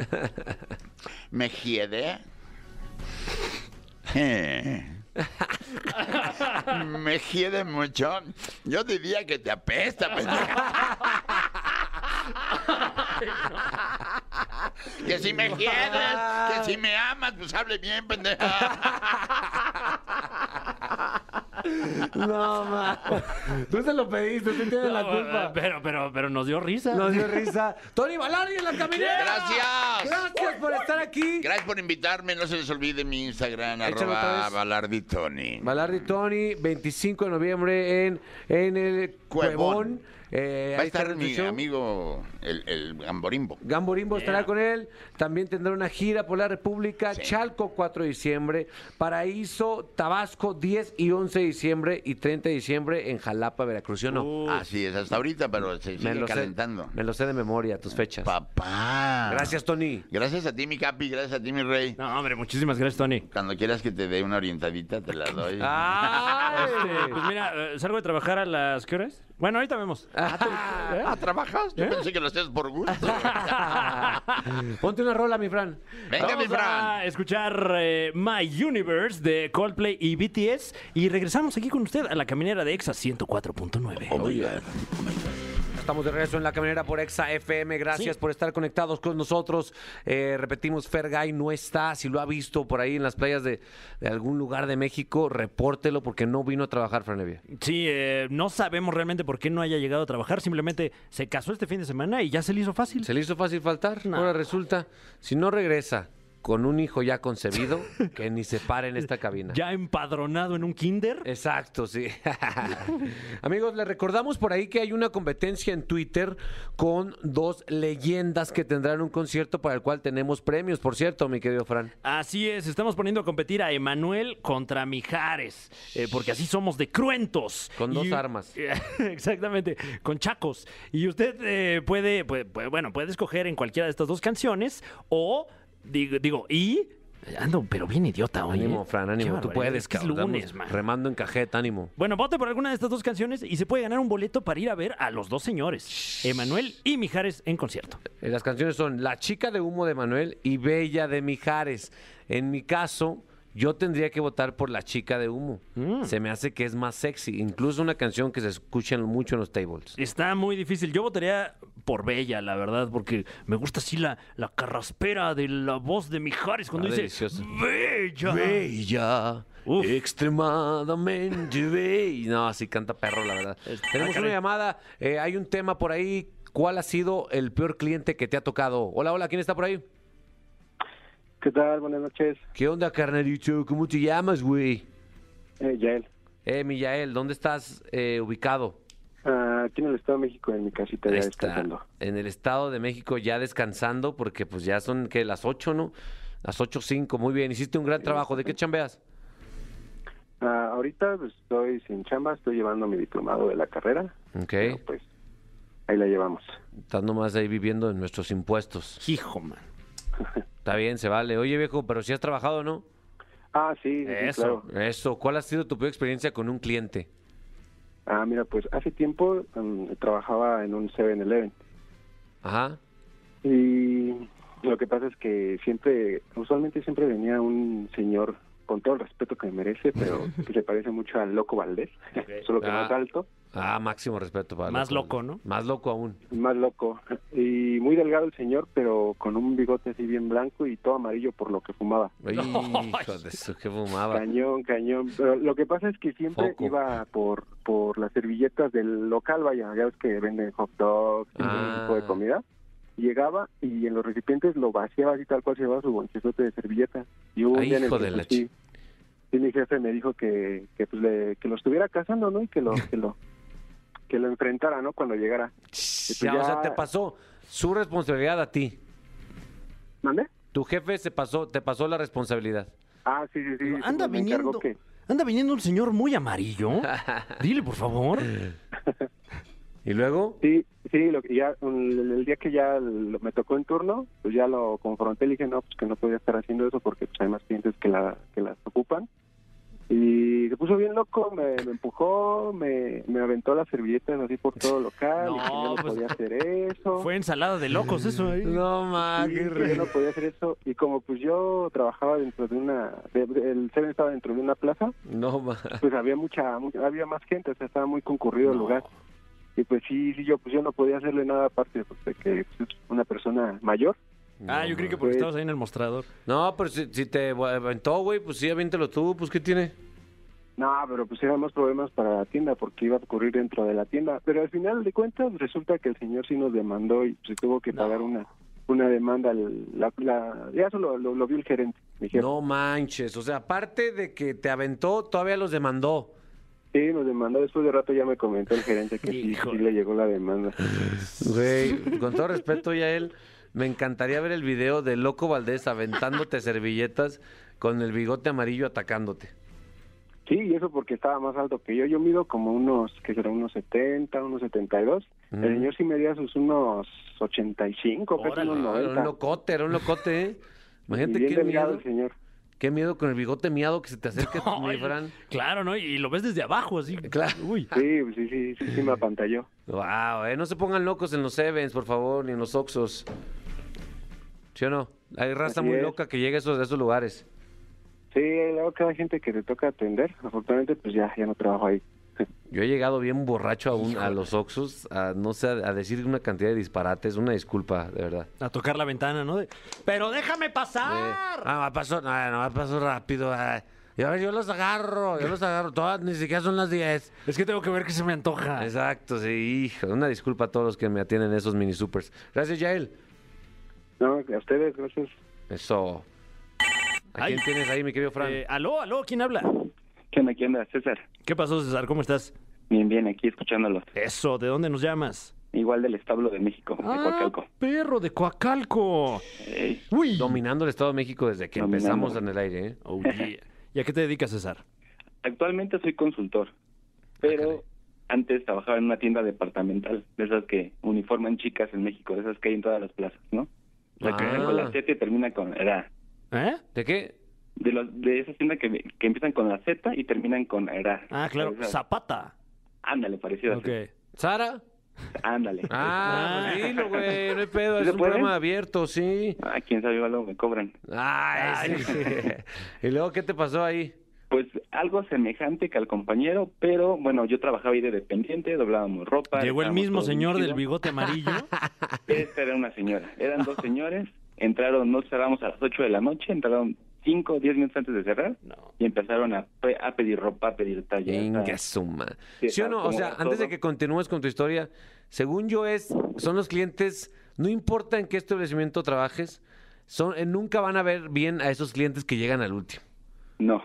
Speaker 3: me hiede. Eh. Me hiede mucho. Yo diría que te apesta, pendeja. Que si me quieres, que si me amas, pues hable bien, pendeja.
Speaker 1: No, ma. Tú se lo pediste, tú tienes la culpa.
Speaker 2: Pero, pero, pero nos dio risa.
Speaker 1: Nos dio risa. Tony Balardi en la caminera.
Speaker 3: Gracias.
Speaker 1: Gracias por estar aquí.
Speaker 3: Gracias por invitarme. No se les olvide mi Instagram, arroba
Speaker 1: vez.
Speaker 3: balarditoni.
Speaker 1: Balardi Tony, 25 de noviembre en, en el
Speaker 3: Cuevón.
Speaker 1: Cuevón. Eh,
Speaker 3: Va a estar mi amigo, el, el Gamborimbo.
Speaker 1: Gamborimbo estará con él. También tendrá una gira por la República.
Speaker 3: Sí.
Speaker 1: Chalco, 4 de diciembre. Paraíso, Tabasco, 10 y 11 de diciembre. Y 30 de diciembre en Jalapa, Veracruz. ¿sí o no?
Speaker 2: Uh,
Speaker 3: Así es, hasta ahorita, pero se sigue
Speaker 1: lo
Speaker 3: calentando.
Speaker 1: Sé, me lo sé de memoria, tus fechas.
Speaker 3: Papá.
Speaker 1: Gracias, Tony.
Speaker 3: Gracias a ti, mi capi, gracias a ti, mi rey.
Speaker 2: No, hombre, muchísimas gracias, Tony.
Speaker 3: Cuando quieras que te dé una orientadita, te la doy.
Speaker 2: Este, pues mira, eh, salgo de trabajar a las ¿qué horas? Bueno, ahorita vemos.
Speaker 3: Ah, ¿trabajas? Yo
Speaker 2: ¿Eh?
Speaker 3: pensé que lo hacías por gusto.
Speaker 1: Ponte una rola, mi Fran.
Speaker 3: Venga, mi
Speaker 2: Vamos
Speaker 3: Fran.
Speaker 2: a escuchar eh, My Universe de Coldplay y BTS y regresamos aquí con usted a la caminera de Exa 104.9.
Speaker 3: Oh, my God.
Speaker 1: Estamos de regreso en la caminera por Exa FM. Gracias
Speaker 2: Sí.
Speaker 1: por estar conectados con nosotros. Eh, repetimos, Fergay no está. Si lo ha visto por ahí en las playas de, de algún lugar de México, repórtelo porque no vino a trabajar, Franevia.
Speaker 2: Sí, eh, no sabemos realmente por qué no haya llegado a trabajar, simplemente se casó este fin de semana y ya se le hizo fácil.
Speaker 1: ¿Se le hizo fácil faltar?
Speaker 2: No.
Speaker 1: Ahora resulta, si no regresa con un hijo ya concebido, que ni se pare en esta cabina.
Speaker 2: Ya empadronado en un kinder.
Speaker 1: Exacto, sí. Amigos, les recordamos por ahí que hay una competencia en Twitter con dos leyendas que tendrán un concierto para el cual tenemos premios, por cierto, mi querido Fran.
Speaker 2: Así es, estamos poniendo a competir a Emanuel contra Mijares, eh, porque así somos de cruentos.
Speaker 1: Con dos armas.
Speaker 2: Exactamente, con chacos. Y usted eh, puede, puede- puede- bueno, puede escoger en cualquiera de estas dos canciones o, digo, digo y... Ando, pero bien idiota hoy.
Speaker 1: Ánimo,
Speaker 2: ¿eh?
Speaker 1: Fran, ánimo. Tú puedes,
Speaker 2: es es
Speaker 1: cabrón.
Speaker 2: lunes, man.
Speaker 1: Remando en cajeta, ánimo.
Speaker 2: Bueno, vote por alguna de estas dos canciones y se puede ganar un boleto para ir a ver a los dos señores, Emanuel y Mijares en concierto.
Speaker 1: Eh, Las canciones son La chica de humo de Manuel y Bella de Mijares. En mi caso, yo tendría que votar por La chica de humo.
Speaker 2: Mm.
Speaker 1: Se me hace que es más sexy. Incluso una canción que se escucha mucho en los tables.
Speaker 2: Está muy difícil. Yo votaría por Bella, la verdad, porque me gusta así la, la carraspera de la voz de Mijares cuando dice. Bella.
Speaker 1: Bella,
Speaker 2: Uf.
Speaker 1: extremadamente bella. No, así canta perro, la verdad.
Speaker 2: Está
Speaker 1: Tenemos una llamada, eh, hay un tema por ahí. ¿Cuál ha sido el peor cliente que te ha tocado? Hola, hola, ¿quién está por ahí?
Speaker 5: ¿Qué tal? Buenas noches.
Speaker 1: ¿Qué onda, carnalito? ¿Cómo te llamas, güey?
Speaker 5: Eh, Yael.
Speaker 1: Eh, Millael, ¿dónde estás eh, ubicado?
Speaker 5: Ah, aquí en el Estado de México, en mi casita, ya
Speaker 1: Está
Speaker 5: descansando.
Speaker 1: en el Estado de México ya descansando porque pues ya son que las 8, ¿no? Las 8.05, muy bien. Hiciste un gran trabajo. ¿De qué chambeas?
Speaker 5: Ah, ahorita pues, estoy sin chamba, estoy llevando mi diplomado de la carrera.
Speaker 1: Ok.
Speaker 5: pero, pues ahí la llevamos.
Speaker 1: Estás nomás ahí viviendo en nuestros impuestos.
Speaker 2: Hijo, man.
Speaker 1: Está bien, se vale. Oye, viejo, pero si has trabajado, ¿no?
Speaker 5: Ah, sí,
Speaker 2: Eso.
Speaker 5: claro.
Speaker 1: Eso. ¿Cuál ha sido tu peor experiencia con un cliente?
Speaker 5: Ah, mira, pues hace tiempo mm, trabajaba en un 7-Eleven
Speaker 1: Ajá.
Speaker 5: y lo que pasa es que siempre, usualmente siempre venía un señor, con todo el respeto que me merece, pero que se parece mucho al Loco Valdés, solo que
Speaker 1: Ah.
Speaker 5: más alto.
Speaker 1: Ah, máximo respeto para
Speaker 2: Más loco, ¿no?
Speaker 1: Más loco aún.
Speaker 5: Más loco. Y muy delgado el señor, pero con un bigote así bien blanco y todo amarillo por lo que fumaba.
Speaker 1: Hijo de su, que fumaba.
Speaker 5: Cañón, cañón. Pero lo que pasa es que siempre
Speaker 1: Foco.
Speaker 5: iba por, por las servilletas del local, vaya, ya ves que venden hot dogs y
Speaker 1: Ah.
Speaker 5: tipo de comida. Llegaba y en los recipientes lo vaciaba así tal cual se llevaba su bonchezote de servilleta. Y hubo un
Speaker 1: Ay,
Speaker 5: día en el
Speaker 1: hijo
Speaker 5: que,
Speaker 1: de la
Speaker 5: sí, sí, mi jefe me dijo que, que, pues, le- que lo estuviera cazando, ¿no? Y que lo, que lo, que lo enfrentara, ¿no? Cuando llegara.
Speaker 1: Ya, O sea, te pasó su responsabilidad a ti.
Speaker 5: ¿Mande?
Speaker 1: Tu jefe se pasó, te pasó la responsabilidad.
Speaker 5: Ah, sí, sí, sí.
Speaker 2: Anda
Speaker 5: me encargó
Speaker 2: viniendo.
Speaker 5: que-
Speaker 2: Anda viniendo un señor muy amarillo. Dile, por favor.
Speaker 1: ¿Y luego?
Speaker 5: Sí, sí, lo ya, el, el día que ya lo- me tocó en turno, pues ya lo confronté, le dije no, pues que no podía estar haciendo eso porque pues hay más clientes que la que las ocupan. Y se puso bien loco, me, me empujó, me, me aventó las servilletas así por todo el local,
Speaker 2: No,
Speaker 5: y que yo no
Speaker 2: pues,
Speaker 5: podía hacer eso.
Speaker 2: Fue ensalada de locos eso ahí.
Speaker 1: No, ma,
Speaker 5: Sí,
Speaker 1: qué
Speaker 5: que
Speaker 1: re-
Speaker 5: yo no podía hacer eso. Y como pues yo trabajaba dentro de una, de- el Seven estaba dentro de una plaza,
Speaker 1: No, ma.
Speaker 5: pues había mucha, mucha- había más gente, o sea, estaba muy concurrido el lugar. Y pues sí, sí, yo pues yo no podía hacerle nada aparte pues, de que pues, es una persona mayor.
Speaker 2: Ah, yo creí que porque
Speaker 5: Pues-
Speaker 2: estabas ahí en el mostrador.
Speaker 1: No, pero si, si te aventó, güey, pues sí, aviéntalo tú, pues ¿qué tiene?
Speaker 5: No, pero pues eran más problemas para la tienda porque iba a ocurrir dentro de la tienda. Pero al final de cuentas resulta que el señor sí nos demandó y se tuvo que pagar una una demanda. al- La, la- ya eso lo, lo, lo vio el gerente. mi jefe.
Speaker 1: No manches, o sea, aparte de que te aventó, todavía los demandó.
Speaker 5: Sí, nos demandó. Después de rato ya me comentó el gerente que sí, sí le llegó la demanda.
Speaker 1: Güey, con todo respeto, Yael, me encantaría ver el video de Loco Valdés aventándote servilletas con el bigote amarillo atacándote.
Speaker 5: Sí, y eso porque estaba más alto que yo. Yo mido como unos, que será unos 70, unos 72.
Speaker 1: Ujú.
Speaker 5: El señor sí medía sus unos 85, casi unos
Speaker 1: Era
Speaker 5: 90.
Speaker 1: un locote, era un locote, ¿eh? Imagínate
Speaker 5: bien
Speaker 1: qué miedo,
Speaker 5: el señor.
Speaker 1: qué miedo con el bigote miado que se te acerque, mi
Speaker 2: Ay,
Speaker 1: Fran.
Speaker 2: Claro, ¿no? Y lo ves desde abajo, así.
Speaker 1: Claro.
Speaker 2: Uy.
Speaker 5: Sí, sí, sí, sí, sí me apantalló.
Speaker 1: Wow, eh, no se pongan locos en los Events, por favor, ni en los Oxos. ¿Sí o no? Hay raza
Speaker 5: Así
Speaker 1: muy
Speaker 5: es.
Speaker 1: loca que llega a esos, a esos lugares.
Speaker 5: Sí, luego cada gente que te toca atender, afortunadamente pues ya, ya no trabajo ahí.
Speaker 1: Yo he llegado bien borracho a, un- a los Oxos, a, no sé, a decir una cantidad de disparates. Una disculpa, de verdad.
Speaker 2: A tocar la ventana, ¿no? De, Pero déjame pasar.
Speaker 1: Ah, me pasó, no, no, me pasó rápido. ay. Y a ver, yo los agarro, yo los agarro. Todas ni siquiera son las 10.
Speaker 2: Es que tengo que ver que se me antoja.
Speaker 1: Exacto, sí, hijo. Una disculpa a todos los que me atienden en esos mini supers. Gracias, Yael.
Speaker 5: No, a ustedes, gracias.
Speaker 1: Eso. ¿A quién
Speaker 2: Ay.
Speaker 1: tienes ahí, mi querido Fran?
Speaker 2: Eh, aló, aló, ¿quién habla?
Speaker 6: ¿Qué onda, qué onda? César.
Speaker 2: ¿Qué pasó, César? ¿Cómo estás?
Speaker 6: Bien, bien, aquí escuchándolos.
Speaker 2: Eso, ¿de dónde nos llamas?
Speaker 6: Igual del establo de México, de Coacalco.
Speaker 2: Ah, perro de Coacalco.
Speaker 6: Ey,
Speaker 2: Uy.
Speaker 1: Dominando el Estado de México desde que
Speaker 6: Dominando.
Speaker 1: empezamos en el aire, ¿eh?
Speaker 2: Oh, yeah. ¿Y a qué te dedicas, César?
Speaker 6: actualmente soy consultor,
Speaker 1: Ah,
Speaker 6: pero antes trabajaba en una tienda departamental, de esas que uniforman chicas en México, de esas que hay en todas las plazas, ¿no? La que
Speaker 1: Ah.
Speaker 6: empieza con la Z y termina con era
Speaker 2: ¿Eh?
Speaker 1: ¿De qué?
Speaker 6: de los de esas tiendas que, que empiezan con la Z y terminan con era.
Speaker 2: Ah, claro, Zapata.
Speaker 6: Ándale, parecido
Speaker 2: Ok.
Speaker 6: así.
Speaker 1: ¿Sara?
Speaker 6: Ándale.
Speaker 1: Ah,
Speaker 2: Ah.
Speaker 1: pues dilo, güey. No hay pedo.
Speaker 6: ¿Sí
Speaker 1: Es un
Speaker 6: puede?
Speaker 1: programa abierto, sí.
Speaker 6: Ah, quién sabe, igual luego me cobran.
Speaker 1: Ay, sí. ¿Y luego qué te pasó ahí?
Speaker 6: Pues algo semejante que al compañero, pero bueno, yo trabajaba ahí de dependiente, doblábamos ropa.
Speaker 2: Llegó el mismo señor del bigote amarillo.
Speaker 6: Esta era una señora. Eran dos señores. Entraron, nos cerramos a las 8 de la noche. Entraron 5 o 10 minutos antes de cerrar.
Speaker 2: No.
Speaker 6: Y empezaron a, a pedir ropa, a pedir tallas.
Speaker 1: Inga
Speaker 6: a-
Speaker 1: suma.
Speaker 6: Sí,
Speaker 1: ¿Sí o no? O sea,
Speaker 6: todo.
Speaker 1: antes de que continúes con tu historia, según yo es, son los clientes, no importa en qué establecimiento trabajes, son, eh, nunca van a ver bien a esos clientes que llegan al último.
Speaker 6: No.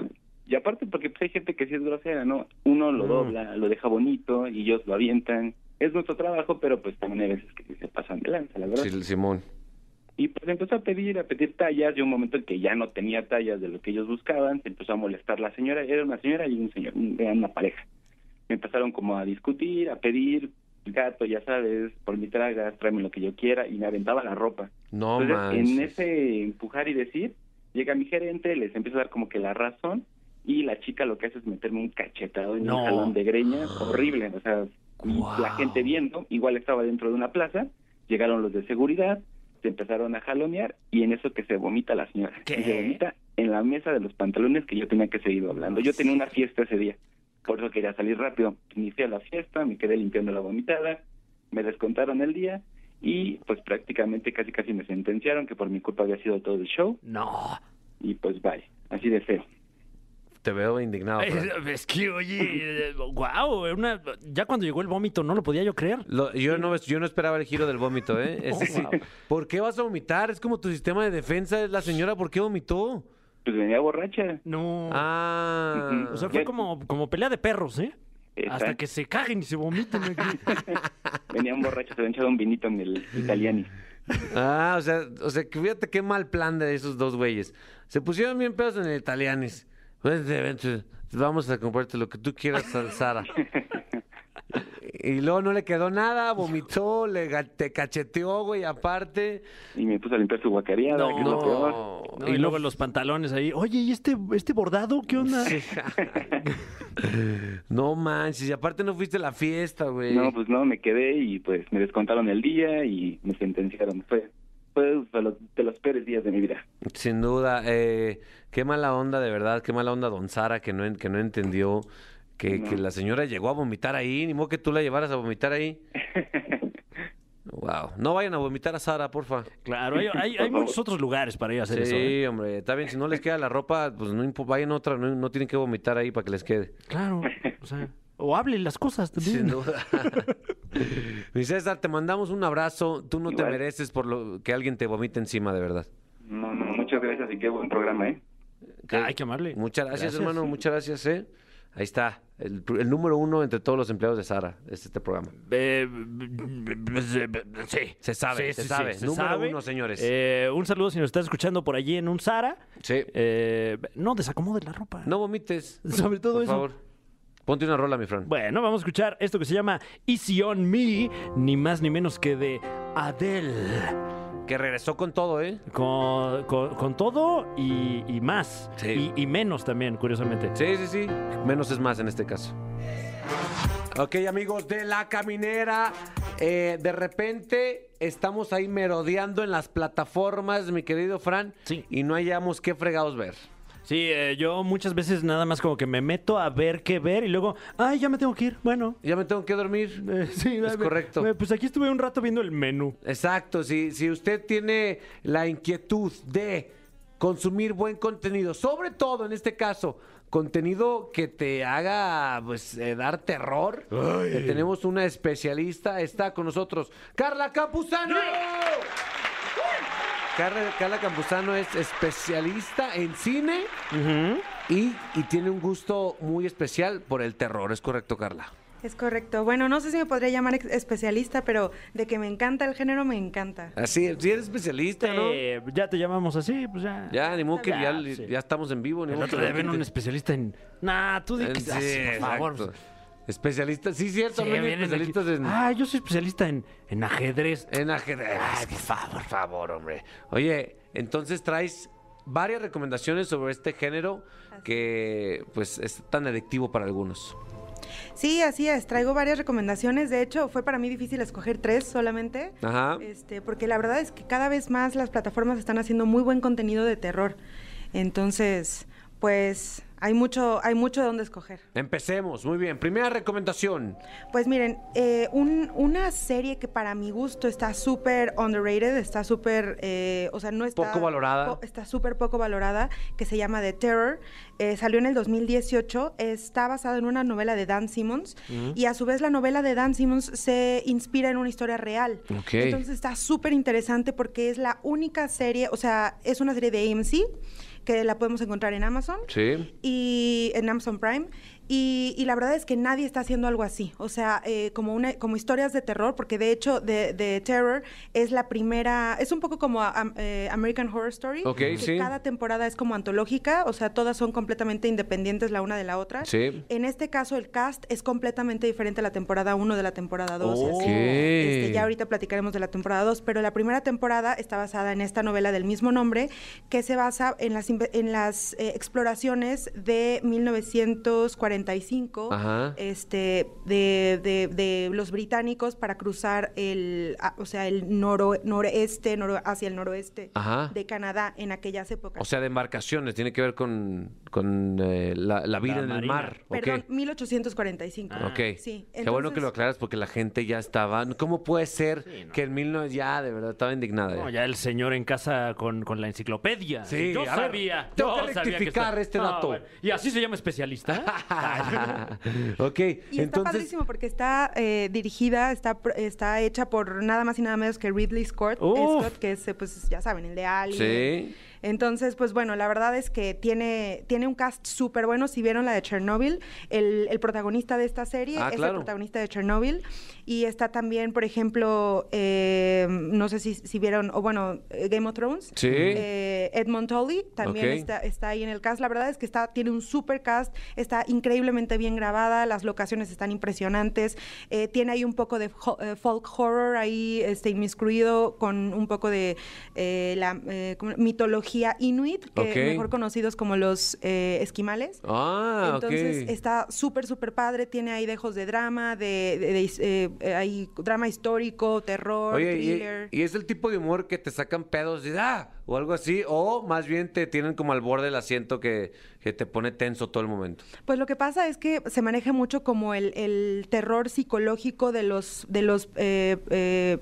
Speaker 6: Y aparte porque pues, hay gente que sí es grosera, ¿no? Uno lo
Speaker 1: Mm.
Speaker 6: dobla, lo deja bonito y ellos lo avientan. Es nuestro trabajo, pero pues también hay veces que se pasan de lanza, la verdad.
Speaker 1: Sí, Simón.
Speaker 6: Y pues empezó a pedir, a pedir tallas, y un momento en que ya no tenía tallas de lo que ellos buscaban, se empezó a molestar la señora, era una señora y un señor, eran una pareja. Me empezaron como a discutir, a pedir, gato, ya sabes, por mi tragas, tráeme lo que yo quiera, y me aventaba la ropa.
Speaker 1: No
Speaker 6: Entonces, en ese empujar y decir, llega mi gerente, les empieza a dar como que la razón, y la chica lo que hace es meterme un cachetado en
Speaker 2: No.
Speaker 6: un jalón de greñas, horrible, o sea, y
Speaker 1: Guau.
Speaker 6: la gente viendo, igual estaba dentro de una plaza, llegaron los de seguridad, se empezaron a jalonear, y en eso que se vomita la señora,
Speaker 2: ¿Qué?
Speaker 6: y se vomita en la mesa de los pantalones que yo tenía que seguir hablando. Yo tenía una fiesta ese día, por eso quería salir rápido. Inicié la fiesta, me quedé limpiando la vomitada, me descontaron el día, y pues prácticamente casi casi me sentenciaron que por mi culpa había sido todo el show
Speaker 2: No.
Speaker 6: y pues vaya, así de feo.
Speaker 1: Te veo indignado. Fran.
Speaker 2: Es, es que, oye, wow, ya cuando llegó el vómito no lo podía yo creer.
Speaker 1: Lo- yo, no, yo no esperaba el giro del vómito, ¿eh? Sí.
Speaker 2: wow.
Speaker 1: ¿Por qué vas a vomitar? Es como tu sistema de defensa. Es la señora, ¿por qué vomitó?
Speaker 6: Pues venía borracha.
Speaker 2: No.
Speaker 1: Ah.
Speaker 2: o sea, fue como, como pelea de perros, ¿eh? Hasta que se caguen y se vomiten aquí.
Speaker 6: Venían borrachos, se habían echado un vinito en el italiani.
Speaker 1: Ah, o sea, o sea, que fíjate qué mal plan de esos dos güeyes. Se pusieron bien pedos en el italianis. Vente, vente, vamos a comprarte lo que tú quieras, Sara. Y luego no le quedó nada, vomitó, le ga- te cacheteó, güey, aparte.
Speaker 6: Y me puse a limpiar su guacareada, que es lo peor.
Speaker 2: No, y luego los pantalones ahí. Oye, ¿y este, este bordado qué onda?
Speaker 1: Sí. no manches, y aparte no fuiste a la fiesta, güey.
Speaker 6: No, pues no, me quedé y pues me descontaron el día y me sentenciaron. Fue, fue de los, de los peores días de mi vida.
Speaker 1: Sin duda, eh, qué mala onda, de verdad, qué mala onda Don Sara que no, que no entendió que,
Speaker 6: No.
Speaker 1: que la señora llegó a vomitar ahí, ni modo que tú la llevaras a vomitar ahí. Wow, no vayan a vomitar a Sara, porfa.
Speaker 2: Claro, hay, hay, hay muchos otros lugares para ir a hacer eso.
Speaker 1: Sí,
Speaker 2: ¿eh?
Speaker 1: hombre, está bien, si no les queda la ropa, pues no vayan a otra, no, no tienen que vomitar ahí para que les quede.
Speaker 2: Claro, o sea, o hablen las cosas también.
Speaker 1: Sin duda. Mi César, te mandamos un abrazo, tú no te mereces por lo que alguien te vomite encima, de verdad.
Speaker 6: No, no, muchas gracias y qué buen programa, ¿eh?
Speaker 2: Ay, qué amable.
Speaker 1: Muchas gracias,
Speaker 2: Gracias.
Speaker 1: hermano, muchas gracias, ¿eh? Ahí está. El, el número uno entre todos los empleados de Sara es este programa.
Speaker 2: Eh, sí.
Speaker 1: Se sabe, se sabe. Número
Speaker 2: sabe.
Speaker 1: uno, señores.
Speaker 2: Eh, un saludo si nos estás escuchando por allí en un Zara.
Speaker 1: Sí.
Speaker 2: Eh, no, desacomode la ropa.
Speaker 1: No vomites.
Speaker 2: Sobre todo
Speaker 1: Por
Speaker 2: eso.
Speaker 1: favor. Ponte una rola, mi Fran.
Speaker 2: Bueno, vamos a escuchar esto que se llama Easy on Me, ni más ni menos que de Adele.
Speaker 1: Que regresó con todo, ¿eh?
Speaker 2: Con, con- con todo y, y más.
Speaker 1: Sí.
Speaker 2: Y, y menos también, curiosamente.
Speaker 1: Sí, sí, sí. Menos es más en este caso. Ok, amigos de la caminera. eh, de repente estamos ahí merodeando en las plataformas, mi querido Fran.
Speaker 2: Sí.
Speaker 1: Y no hallamos qué fregados ver.
Speaker 2: Sí, eh, yo muchas veces nada más como que me meto a ver qué ver y luego, ay, ya me tengo que ir. Bueno,
Speaker 1: Ya me tengo que dormir.
Speaker 2: eh, sí,
Speaker 1: Es correcto.
Speaker 2: eh, Pues aquí estuve un rato viendo el menú.
Speaker 1: Exacto, si, si usted tiene la inquietud de consumir buen contenido, sobre todo en este caso, contenido que te haga pues eh, dar terror, eh, tenemos una especialista, está con nosotros, Carla Campuzano. Carla, Carla Campuzano es especialista en cine y, y tiene un gusto muy especial por el terror, ¿es correcto, Carla?
Speaker 7: Es correcto. Bueno, no sé si me podría llamar especialista, pero de que me encanta el género, me encanta.
Speaker 1: Así, si eres especialista, ¿no?
Speaker 2: Eh, ya te llamamos así, pues ya.
Speaker 1: Ya, ni modo que
Speaker 2: Ya,
Speaker 1: ya,
Speaker 2: sí.
Speaker 1: ya estamos en vivo. Ni
Speaker 2: El
Speaker 1: modo
Speaker 2: otro día ven
Speaker 1: la
Speaker 2: un especialista en. Nah, tú di que
Speaker 1: Sí,
Speaker 2: por favor.
Speaker 1: exacto. Especialista, sí, cierto,
Speaker 2: Sí, aquí.
Speaker 1: especialistas en,
Speaker 2: Ah, yo soy especialista en, en ajedrez.
Speaker 1: en ajedrez.
Speaker 2: Ay, por favor.
Speaker 1: Por favor, hombre. Oye, entonces traes varias recomendaciones sobre este género que pues es tan adictivo para algunos.
Speaker 7: Sí, así es. Traigo varias recomendaciones. De hecho, fue para mí difícil escoger tres solamente.
Speaker 1: Ajá.
Speaker 7: Este, porque la verdad es que cada vez más las plataformas están haciendo muy buen contenido de terror. Entonces, pues hay mucho, hay mucho de dónde escoger.
Speaker 1: Empecemos, muy bien. Primera recomendación.
Speaker 7: Pues miren, eh, un- una serie que para mi gusto está súper underrated, está súper, eh, o sea, no está...
Speaker 1: Poco valorada.
Speaker 7: po- está súper poco valorada, que se llama The Terror. Eh, salió en el 2018, está basada en una novela de Dan Simmons y a su vez la novela de Dan Simmons se inspira en una historia real.
Speaker 1: Ok.
Speaker 7: Entonces está súper interesante porque es la única serie, o sea, es una serie de AMC que la podemos encontrar en Amazon
Speaker 1: Sí.
Speaker 7: y en Amazon Prime. Y, y la verdad es que nadie está haciendo algo así. O sea, eh, como, una, como historias de terror, porque de hecho, The, The Terror es la primera. Es un poco como am- eh, American Horror Story.
Speaker 1: Ok,
Speaker 7: que
Speaker 1: sí.
Speaker 7: Cada temporada es como antológica, o sea, todas son completamente independientes la una de la otra.
Speaker 1: Sí.
Speaker 7: En este caso, el cast es completamente diferente a la temporada 1 de la temporada 2. y así.
Speaker 1: Ok.
Speaker 7: Este, ya ahorita platicaremos de la temporada 2, pero la primera temporada está basada en esta novela del mismo nombre, que se basa en las, en las eh, exploraciones de 1945,
Speaker 1: Ajá.
Speaker 7: este, de, de- de los británicos para cruzar el, ah, o sea, el noro- noreste, noro- hacia el noroeste
Speaker 1: Ajá.
Speaker 7: de Canadá en aquellas épocas.
Speaker 1: O sea, de embarcaciones, tiene que ver con, con eh, la, la vida
Speaker 2: La
Speaker 1: en el mar.
Speaker 7: Perdón, 1845.
Speaker 2: Ah.
Speaker 1: Ok.
Speaker 7: Sí,
Speaker 1: Qué bueno que
Speaker 7: entonces-
Speaker 1: lo aclaras porque la gente ya estaba. ¿Cómo puede ser
Speaker 2: Sí, no.
Speaker 1: que en 19 ya de verdad estaba indignada?
Speaker 2: No,
Speaker 1: ya?
Speaker 2: el señor en casa con, con la enciclopedia.
Speaker 1: Sí,
Speaker 2: yo
Speaker 1: ver,
Speaker 2: sabía.
Speaker 1: tengo
Speaker 2: yo
Speaker 1: que
Speaker 2: sabía
Speaker 1: rectificar este
Speaker 2: No,
Speaker 1: dato.
Speaker 2: bueno, ¿Y así se llama especialista?
Speaker 1: ok,
Speaker 7: Y está padrísimo porque está eh, dirigida, está, está hecha por nada más y nada menos que Ridley Scott. Scott, que es, pues ya saben, el de Alien.
Speaker 1: Sí.
Speaker 7: Entonces, pues bueno, la verdad es que tiene, tiene un cast súper bueno. Si vieron la de Chernobyl, el, el protagonista de esta serie
Speaker 1: Ah,
Speaker 7: es
Speaker 1: claro.
Speaker 7: el protagonista de Chernobyl. Y está también, por ejemplo, eh, no sé si, si vieron, o bueno, eh, Game of Thrones.
Speaker 1: Sí.
Speaker 7: Eh, Edmond Tully también está, está ahí en el cast. La verdad es que está, tiene un super cast, está increíblemente bien grabada, las locaciones están impresionantes, eh, tiene ahí un poco de ho- folk horror ahí este, inmiscuido con un poco de la mitología inuit, que mejor conocidos como los esquimales.
Speaker 1: Ah,
Speaker 7: Entonces está súper, súper padre. Tiene ahí dejos de drama, de, de- de, eh, eh, hay drama histórico, terror,
Speaker 1: Oye, y,
Speaker 7: thriller.
Speaker 1: y es el tipo de humor que te sacan pedos de ah, o algo así, o más bien te tienen como al borde del asiento que, que te pone tenso todo el momento.
Speaker 7: Pues lo que pasa es que se maneja mucho como el, el terror psicológico de los, de los eh, eh,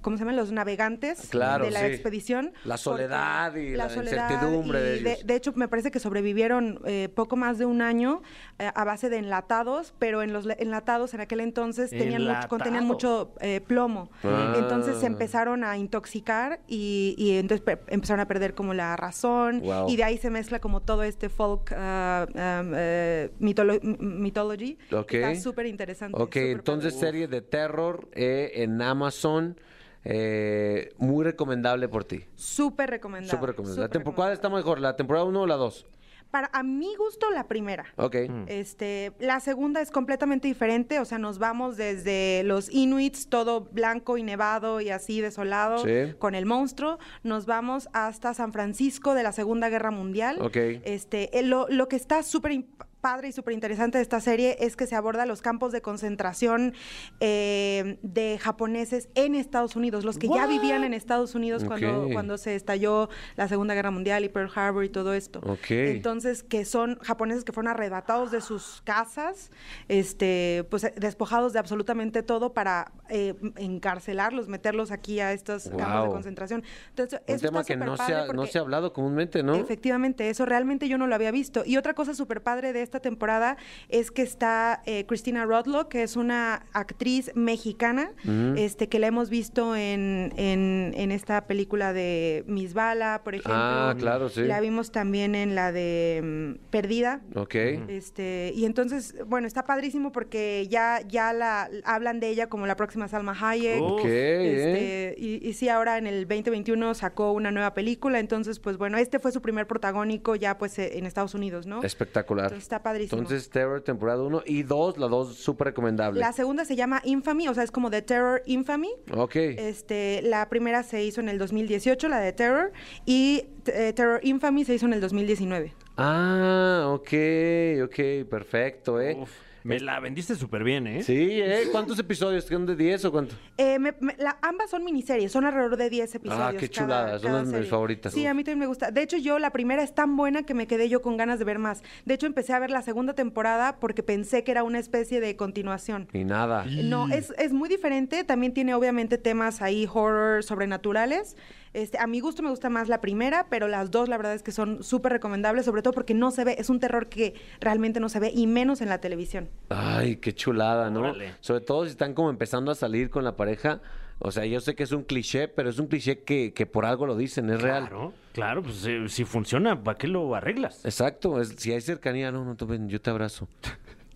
Speaker 7: ¿cómo se llaman? Los navegantes
Speaker 1: Claro,
Speaker 7: de la
Speaker 1: sí.
Speaker 7: expedición.
Speaker 1: La soledad y la
Speaker 7: soledad
Speaker 1: incertidumbre de
Speaker 7: y de,
Speaker 1: ellos.
Speaker 7: de hecho, me parece que sobrevivieron eh, poco más de un año eh, a base de enlatados, pero en los enlatados en aquel entonces tenían mucho, contenían mucho eh, plomo.
Speaker 1: Ah.
Speaker 7: Entonces se empezaron a intoxicar y, y entonces pe- empezaron a perder como la razón.
Speaker 1: Wow.
Speaker 7: Y de ahí se mezcla como todo este folk um, mitolo- m- mythology. Está súper interesante.
Speaker 1: Ok, entonces
Speaker 7: padre.
Speaker 1: serie de terror eh, en Amazon. Eh, muy recomendable por ti.
Speaker 7: Súper recomendable.
Speaker 1: Súper recomendable. La ¿Cuál está mejor? ¿La temporada 1 o la 2?
Speaker 7: Para a mi gusto, la primera.
Speaker 1: Ok.
Speaker 7: Este, la segunda es completamente diferente, o sea, nos vamos desde los Inuits, todo blanco y nevado y así desolado,
Speaker 1: Sí.
Speaker 7: con el monstruo, nos vamos hasta San Francisco de la Segunda Guerra Mundial.
Speaker 1: Ok.
Speaker 7: Este, eh, lo, lo que está súper imp- padre y súper interesante de esta serie es que se aborda los campos de concentración eh, de japoneses en Estados Unidos, los que ya vivían en Estados Unidos cuando,
Speaker 1: Ok.
Speaker 7: cuando se estalló la Segunda Guerra Mundial y Pearl Harbor y todo esto.
Speaker 1: Ok.
Speaker 7: Entonces, que son japoneses que fueron arrebatados de sus casas, este, pues eh, despojados de absolutamente todo para eh, encarcelarlos, meterlos aquí a estos campos de
Speaker 1: Wow.
Speaker 7: concentración. Entonces,
Speaker 1: Un
Speaker 7: eso
Speaker 1: tema
Speaker 7: está
Speaker 1: que no se, ha, no se ha hablado comúnmente, ¿no?
Speaker 7: Efectivamente, eso realmente yo no lo había visto. Y otra cosa súper padre de esta temporada es que está eh, Christina Rodlock, que es una actriz mexicana, este, que la hemos visto en, en, en esta película de Miss Bala, por ejemplo.
Speaker 1: Ah, claro, sí.
Speaker 7: La vimos también en la de mm, Perdida.
Speaker 1: Ok.
Speaker 7: Este, y entonces, bueno, está padrísimo porque ya, ya la hablan de ella como la próxima Salma Hayek.
Speaker 1: Ok, ¿eh?
Speaker 7: Este, y, y sí, ahora en el 2021 sacó una nueva película, entonces, pues bueno, este fue su primer protagónico ya pues eh, en Estados Unidos, ¿no?
Speaker 1: Espectacular.
Speaker 7: Entonces, está padrísimo.
Speaker 1: Entonces, Terror temporada 1 y 2, la 2 súper recomendable.
Speaker 7: La segunda se llama Infamy, o sea, es como The Terror Infamy.
Speaker 1: Ok.
Speaker 7: Este, la primera se hizo en el 2018, la de Terror, y eh, Terror Infamy se hizo en el 2019.
Speaker 1: Ah, ok, ok, perfecto, ¿eh?
Speaker 2: Uf, me la vendiste súper bien, ¿eh?
Speaker 1: Sí, ¿eh? ¿Cuántos episodios? ¿Son de 10 o cuánto?
Speaker 7: Eh, me- me- la- ambas son miniseries, son alrededor de 10 episodios.
Speaker 1: Ah, qué
Speaker 7: cada-
Speaker 1: chulada, son mis
Speaker 7: serie.
Speaker 1: favoritas.
Speaker 7: Sí,
Speaker 1: Uf.
Speaker 7: a mí también me gusta. De hecho, yo la primera es tan buena que me quedé yo con ganas de ver más. De hecho, empecé a ver la segunda temporada porque pensé que era una especie de continuación.
Speaker 1: Y nada.
Speaker 7: No, es, es muy diferente. También tiene obviamente temas ahí horror sobrenaturales. Este, a mi gusto me gusta más la primera, pero las dos la verdad es que son súper recomendables, sobre todo porque no se ve, es un terror que realmente no se ve y menos en la televisión.
Speaker 1: Ay, qué chulada, ¿no?
Speaker 2: Órale.
Speaker 1: Sobre todo si están como empezando a salir con la pareja. O sea, yo sé que es un cliché, pero es un cliché que, que por algo lo dicen, es real.
Speaker 2: Claro, claro, pues eh, si funciona, ¿para qué lo arreglas?
Speaker 1: Exacto, es- si hay cercanía, no, no, tú ven, yo te abrazo.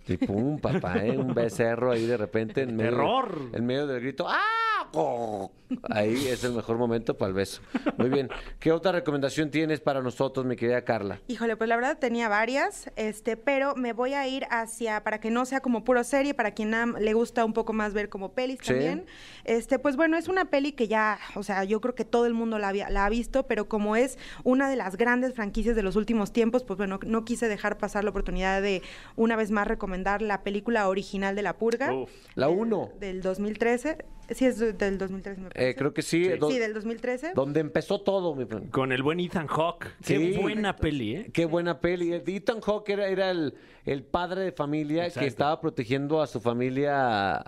Speaker 1: Y pum, papá, ¿eh? Un becerro ahí de repente en medio,
Speaker 2: ¡Terror!
Speaker 1: en medio del grito. ¡Ah! ¡Oh! Ahí es el mejor momento para el beso. Muy bien. ¿Qué otra recomendación tienes para nosotros, mi querida Carla?
Speaker 7: Híjole, pues la verdad tenía varias, este, pero me voy a ir hacia, para que no sea como puro serie, para quien le gusta un poco más ver como pelis
Speaker 1: Sí.
Speaker 7: también. Este, pues bueno, es una peli que ya, o sea, yo creo que todo el mundo la, había- la ha visto, pero como es una de las grandes franquicias de los últimos tiempos, pues bueno, no quise dejar pasar la oportunidad de una vez más recomendar la película original de La Purga.
Speaker 2: Uf.
Speaker 1: La
Speaker 7: del-
Speaker 1: 1.
Speaker 7: Del 2013. Sí, es de- del 2013, me parece.
Speaker 1: Eh, creo que sí. do-
Speaker 7: Sí, del 2013.
Speaker 1: Donde empezó todo, mi friend.
Speaker 2: Con el buen Ethan Hawke. Qué buena peli, ¿eh?
Speaker 1: Qué buena peli. Ethan Hawke era, era el, el padre de familia
Speaker 2: Exacto.
Speaker 1: que estaba protegiendo a su familia,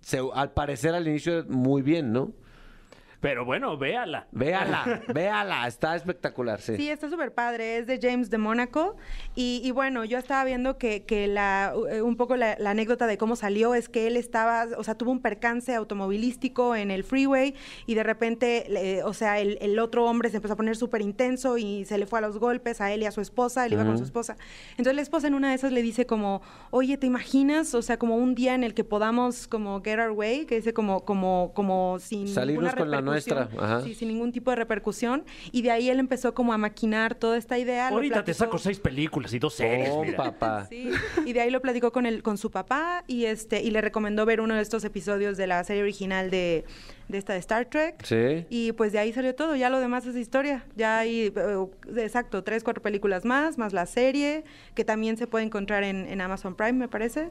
Speaker 1: se- al parecer al inicio muy bien, ¿no?
Speaker 2: Pero bueno, véala.
Speaker 1: Véala, véala, está espectacular, sí.
Speaker 7: Sí, está súper padre. Es de James de Mónaco. Y, y bueno, yo estaba viendo que, que la, eh, un poco la, la anécdota de cómo salió es que él estaba, o sea, tuvo un percance automovilístico en el freeway y de repente, o sea, el, el otro hombre se empezó a poner súper intenso y se le fue a los golpes a él y a su esposa. Él iba con su esposa. Entonces la esposa en una de esas le dice como, oye, ¿te imaginas? O sea, como un día en el que podamos como get our way, que dice como, como, como sin
Speaker 1: Salirnos
Speaker 7: ninguna
Speaker 1: con la nuestra,
Speaker 7: repercusión.
Speaker 1: ajá.
Speaker 7: Sí, sin ningún tipo de repercusión. Y de ahí él empezó como a maquinar toda esta idea.
Speaker 2: Ahorita te saco seis películas y dos series.
Speaker 1: Oh,
Speaker 2: mira.
Speaker 1: papá.
Speaker 7: Sí, y de ahí lo platicó con el, con su papá y este, y le recomendó ver uno de estos episodios de la serie original de, de esta de Star Trek.
Speaker 1: Sí.
Speaker 7: Y pues de ahí salió todo, ya lo demás es historia. Ya hay, eh, exacto, tres, cuatro películas más, más la serie, que también se puede encontrar en, en Amazon Prime, me parece.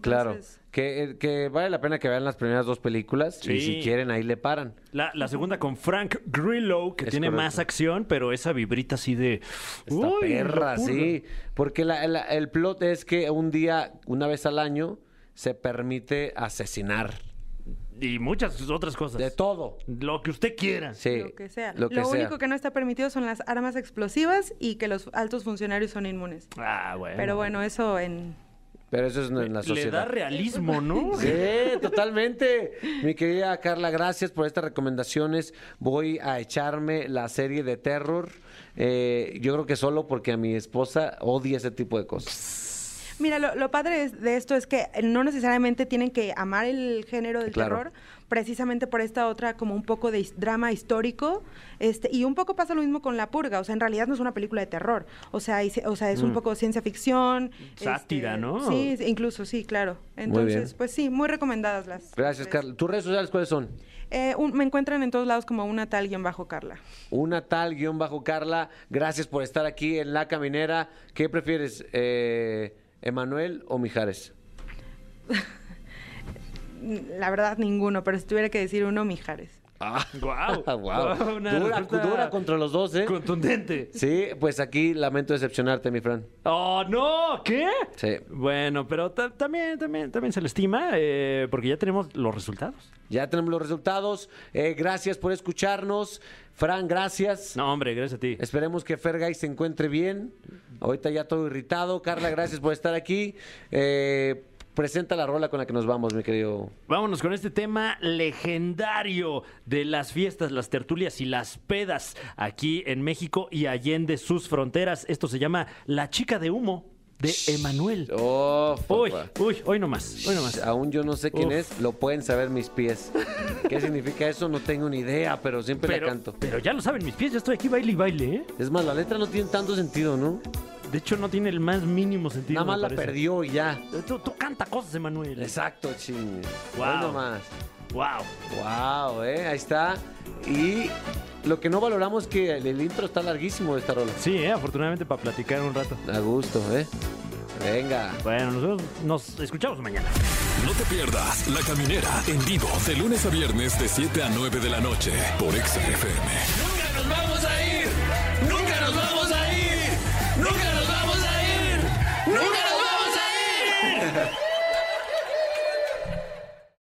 Speaker 1: Claro.
Speaker 7: Entonces,
Speaker 1: Que, eh, que vale la pena que vean las primeras dos películas y si quieren ahí le paran.
Speaker 2: La, la segunda con Frank Grillo, que
Speaker 1: Es
Speaker 2: tiene
Speaker 1: correcto.
Speaker 2: más acción, pero esa vibrita así de...
Speaker 1: Esta
Speaker 2: Uy,
Speaker 1: perra, sí. Porque la- la- el plot es que un día, una vez al año, se permite asesinar.
Speaker 2: y muchas otras cosas.
Speaker 1: De todo.
Speaker 2: Lo que usted quiera.
Speaker 1: Sí.
Speaker 7: Lo que sea.
Speaker 1: Lo
Speaker 7: Lo,
Speaker 1: que sea.
Speaker 7: único que no está permitido son las armas explosivas y que los altos funcionarios son inmunes.
Speaker 2: Ah, bueno.
Speaker 7: Pero bueno, eso en...
Speaker 1: Pero eso es en la
Speaker 2: Le da
Speaker 1: sociedad.
Speaker 2: realismo, ¿no?
Speaker 1: Sí, totalmente. Mi querida Carla, gracias por estas recomendaciones. Voy a echarme la serie de terror. Eh, yo creo que solo porque a mi esposa odia ese tipo de cosas.
Speaker 7: Mira, lo, lo padre de esto es que no necesariamente tienen que amar el género del
Speaker 1: Claro.
Speaker 7: terror, precisamente por esta otra como un poco de drama histórico, este y un poco pasa lo mismo con La Purga, o sea, en realidad no es una película de terror, o sea, y se- o sea, es un poco ciencia ficción.
Speaker 2: Mm. Sátira,
Speaker 7: este,
Speaker 2: ¿no?
Speaker 7: Sí, incluso, sí, claro.
Speaker 1: bien.
Speaker 7: Entonces, pues sí, muy recomendadas las.
Speaker 1: Gracias. Carla. ¿Tus redes sociales cuáles son?
Speaker 7: Eh, un- me encuentran en todos lados como una tal guion bajo Carla.
Speaker 1: Una tal guion bajo Carla. Gracias por estar aquí en La Caminera. ¿Qué prefieres, eh, Emanuel o Mijares?
Speaker 7: La verdad, ninguno, pero si tuviera que decir uno, Mijares.
Speaker 1: Ah,
Speaker 2: Guau.
Speaker 1: wow.
Speaker 2: Guau, una
Speaker 1: Dura, contra los dos, ¿eh?
Speaker 2: Contundente.
Speaker 1: Sí, pues aquí lamento decepcionarte, mi Fran.
Speaker 2: Oh, no, ¿qué?
Speaker 1: Sí.
Speaker 2: Bueno, pero ta- también, también, también se le estima eh, porque ya tenemos los resultados.
Speaker 1: Ya tenemos los resultados. Eh, gracias por escucharnos. Fran, gracias.
Speaker 2: No, hombre, gracias a ti.
Speaker 1: Esperemos que Fergay se encuentre bien. Ahorita ya todo irritado. Carla, gracias por estar aquí. Eh, presenta la rola con la que nos vamos, mi querido.
Speaker 2: Vámonos con este tema legendario de las fiestas, las tertulias y las pedas aquí en México y allende sus fronteras. Esto se llama La chica de humo de Emanuel.
Speaker 1: Oh,
Speaker 2: Uy, uy, hoy nomás, hoy nomás.
Speaker 1: Aún yo no sé quién
Speaker 2: Uf.
Speaker 1: es, lo pueden saber mis pies. ¿Qué significa eso? No tengo ni idea, pero siempre
Speaker 2: Pero,
Speaker 1: la canto.
Speaker 2: pero ya lo saben mis pies, yo estoy aquí baile y baile, ¿eh?
Speaker 1: Es más, la letra no tiene tanto sentido, ¿no?
Speaker 2: De hecho, no tiene el más mínimo sentido.
Speaker 1: Nada más la perdió y ya.
Speaker 2: Tú, tú canta cosas, Emanuel.
Speaker 1: Exacto, ching.
Speaker 2: Wow.
Speaker 1: Nomás.
Speaker 2: Wow.
Speaker 1: Wow, eh, ahí está. Y lo que no valoramos es que el, el intro está larguísimo de esta rola.
Speaker 2: Sí, eh, afortunadamente para platicar un rato.
Speaker 1: A gusto, ¿eh? Venga.
Speaker 2: Bueno, nosotros nos escuchamos mañana.
Speaker 4: No te pierdas La Caminera en vivo de lunes a viernes de 7 a 9 de la noche por Exa FM. ¡Nunca nos vamos a ir!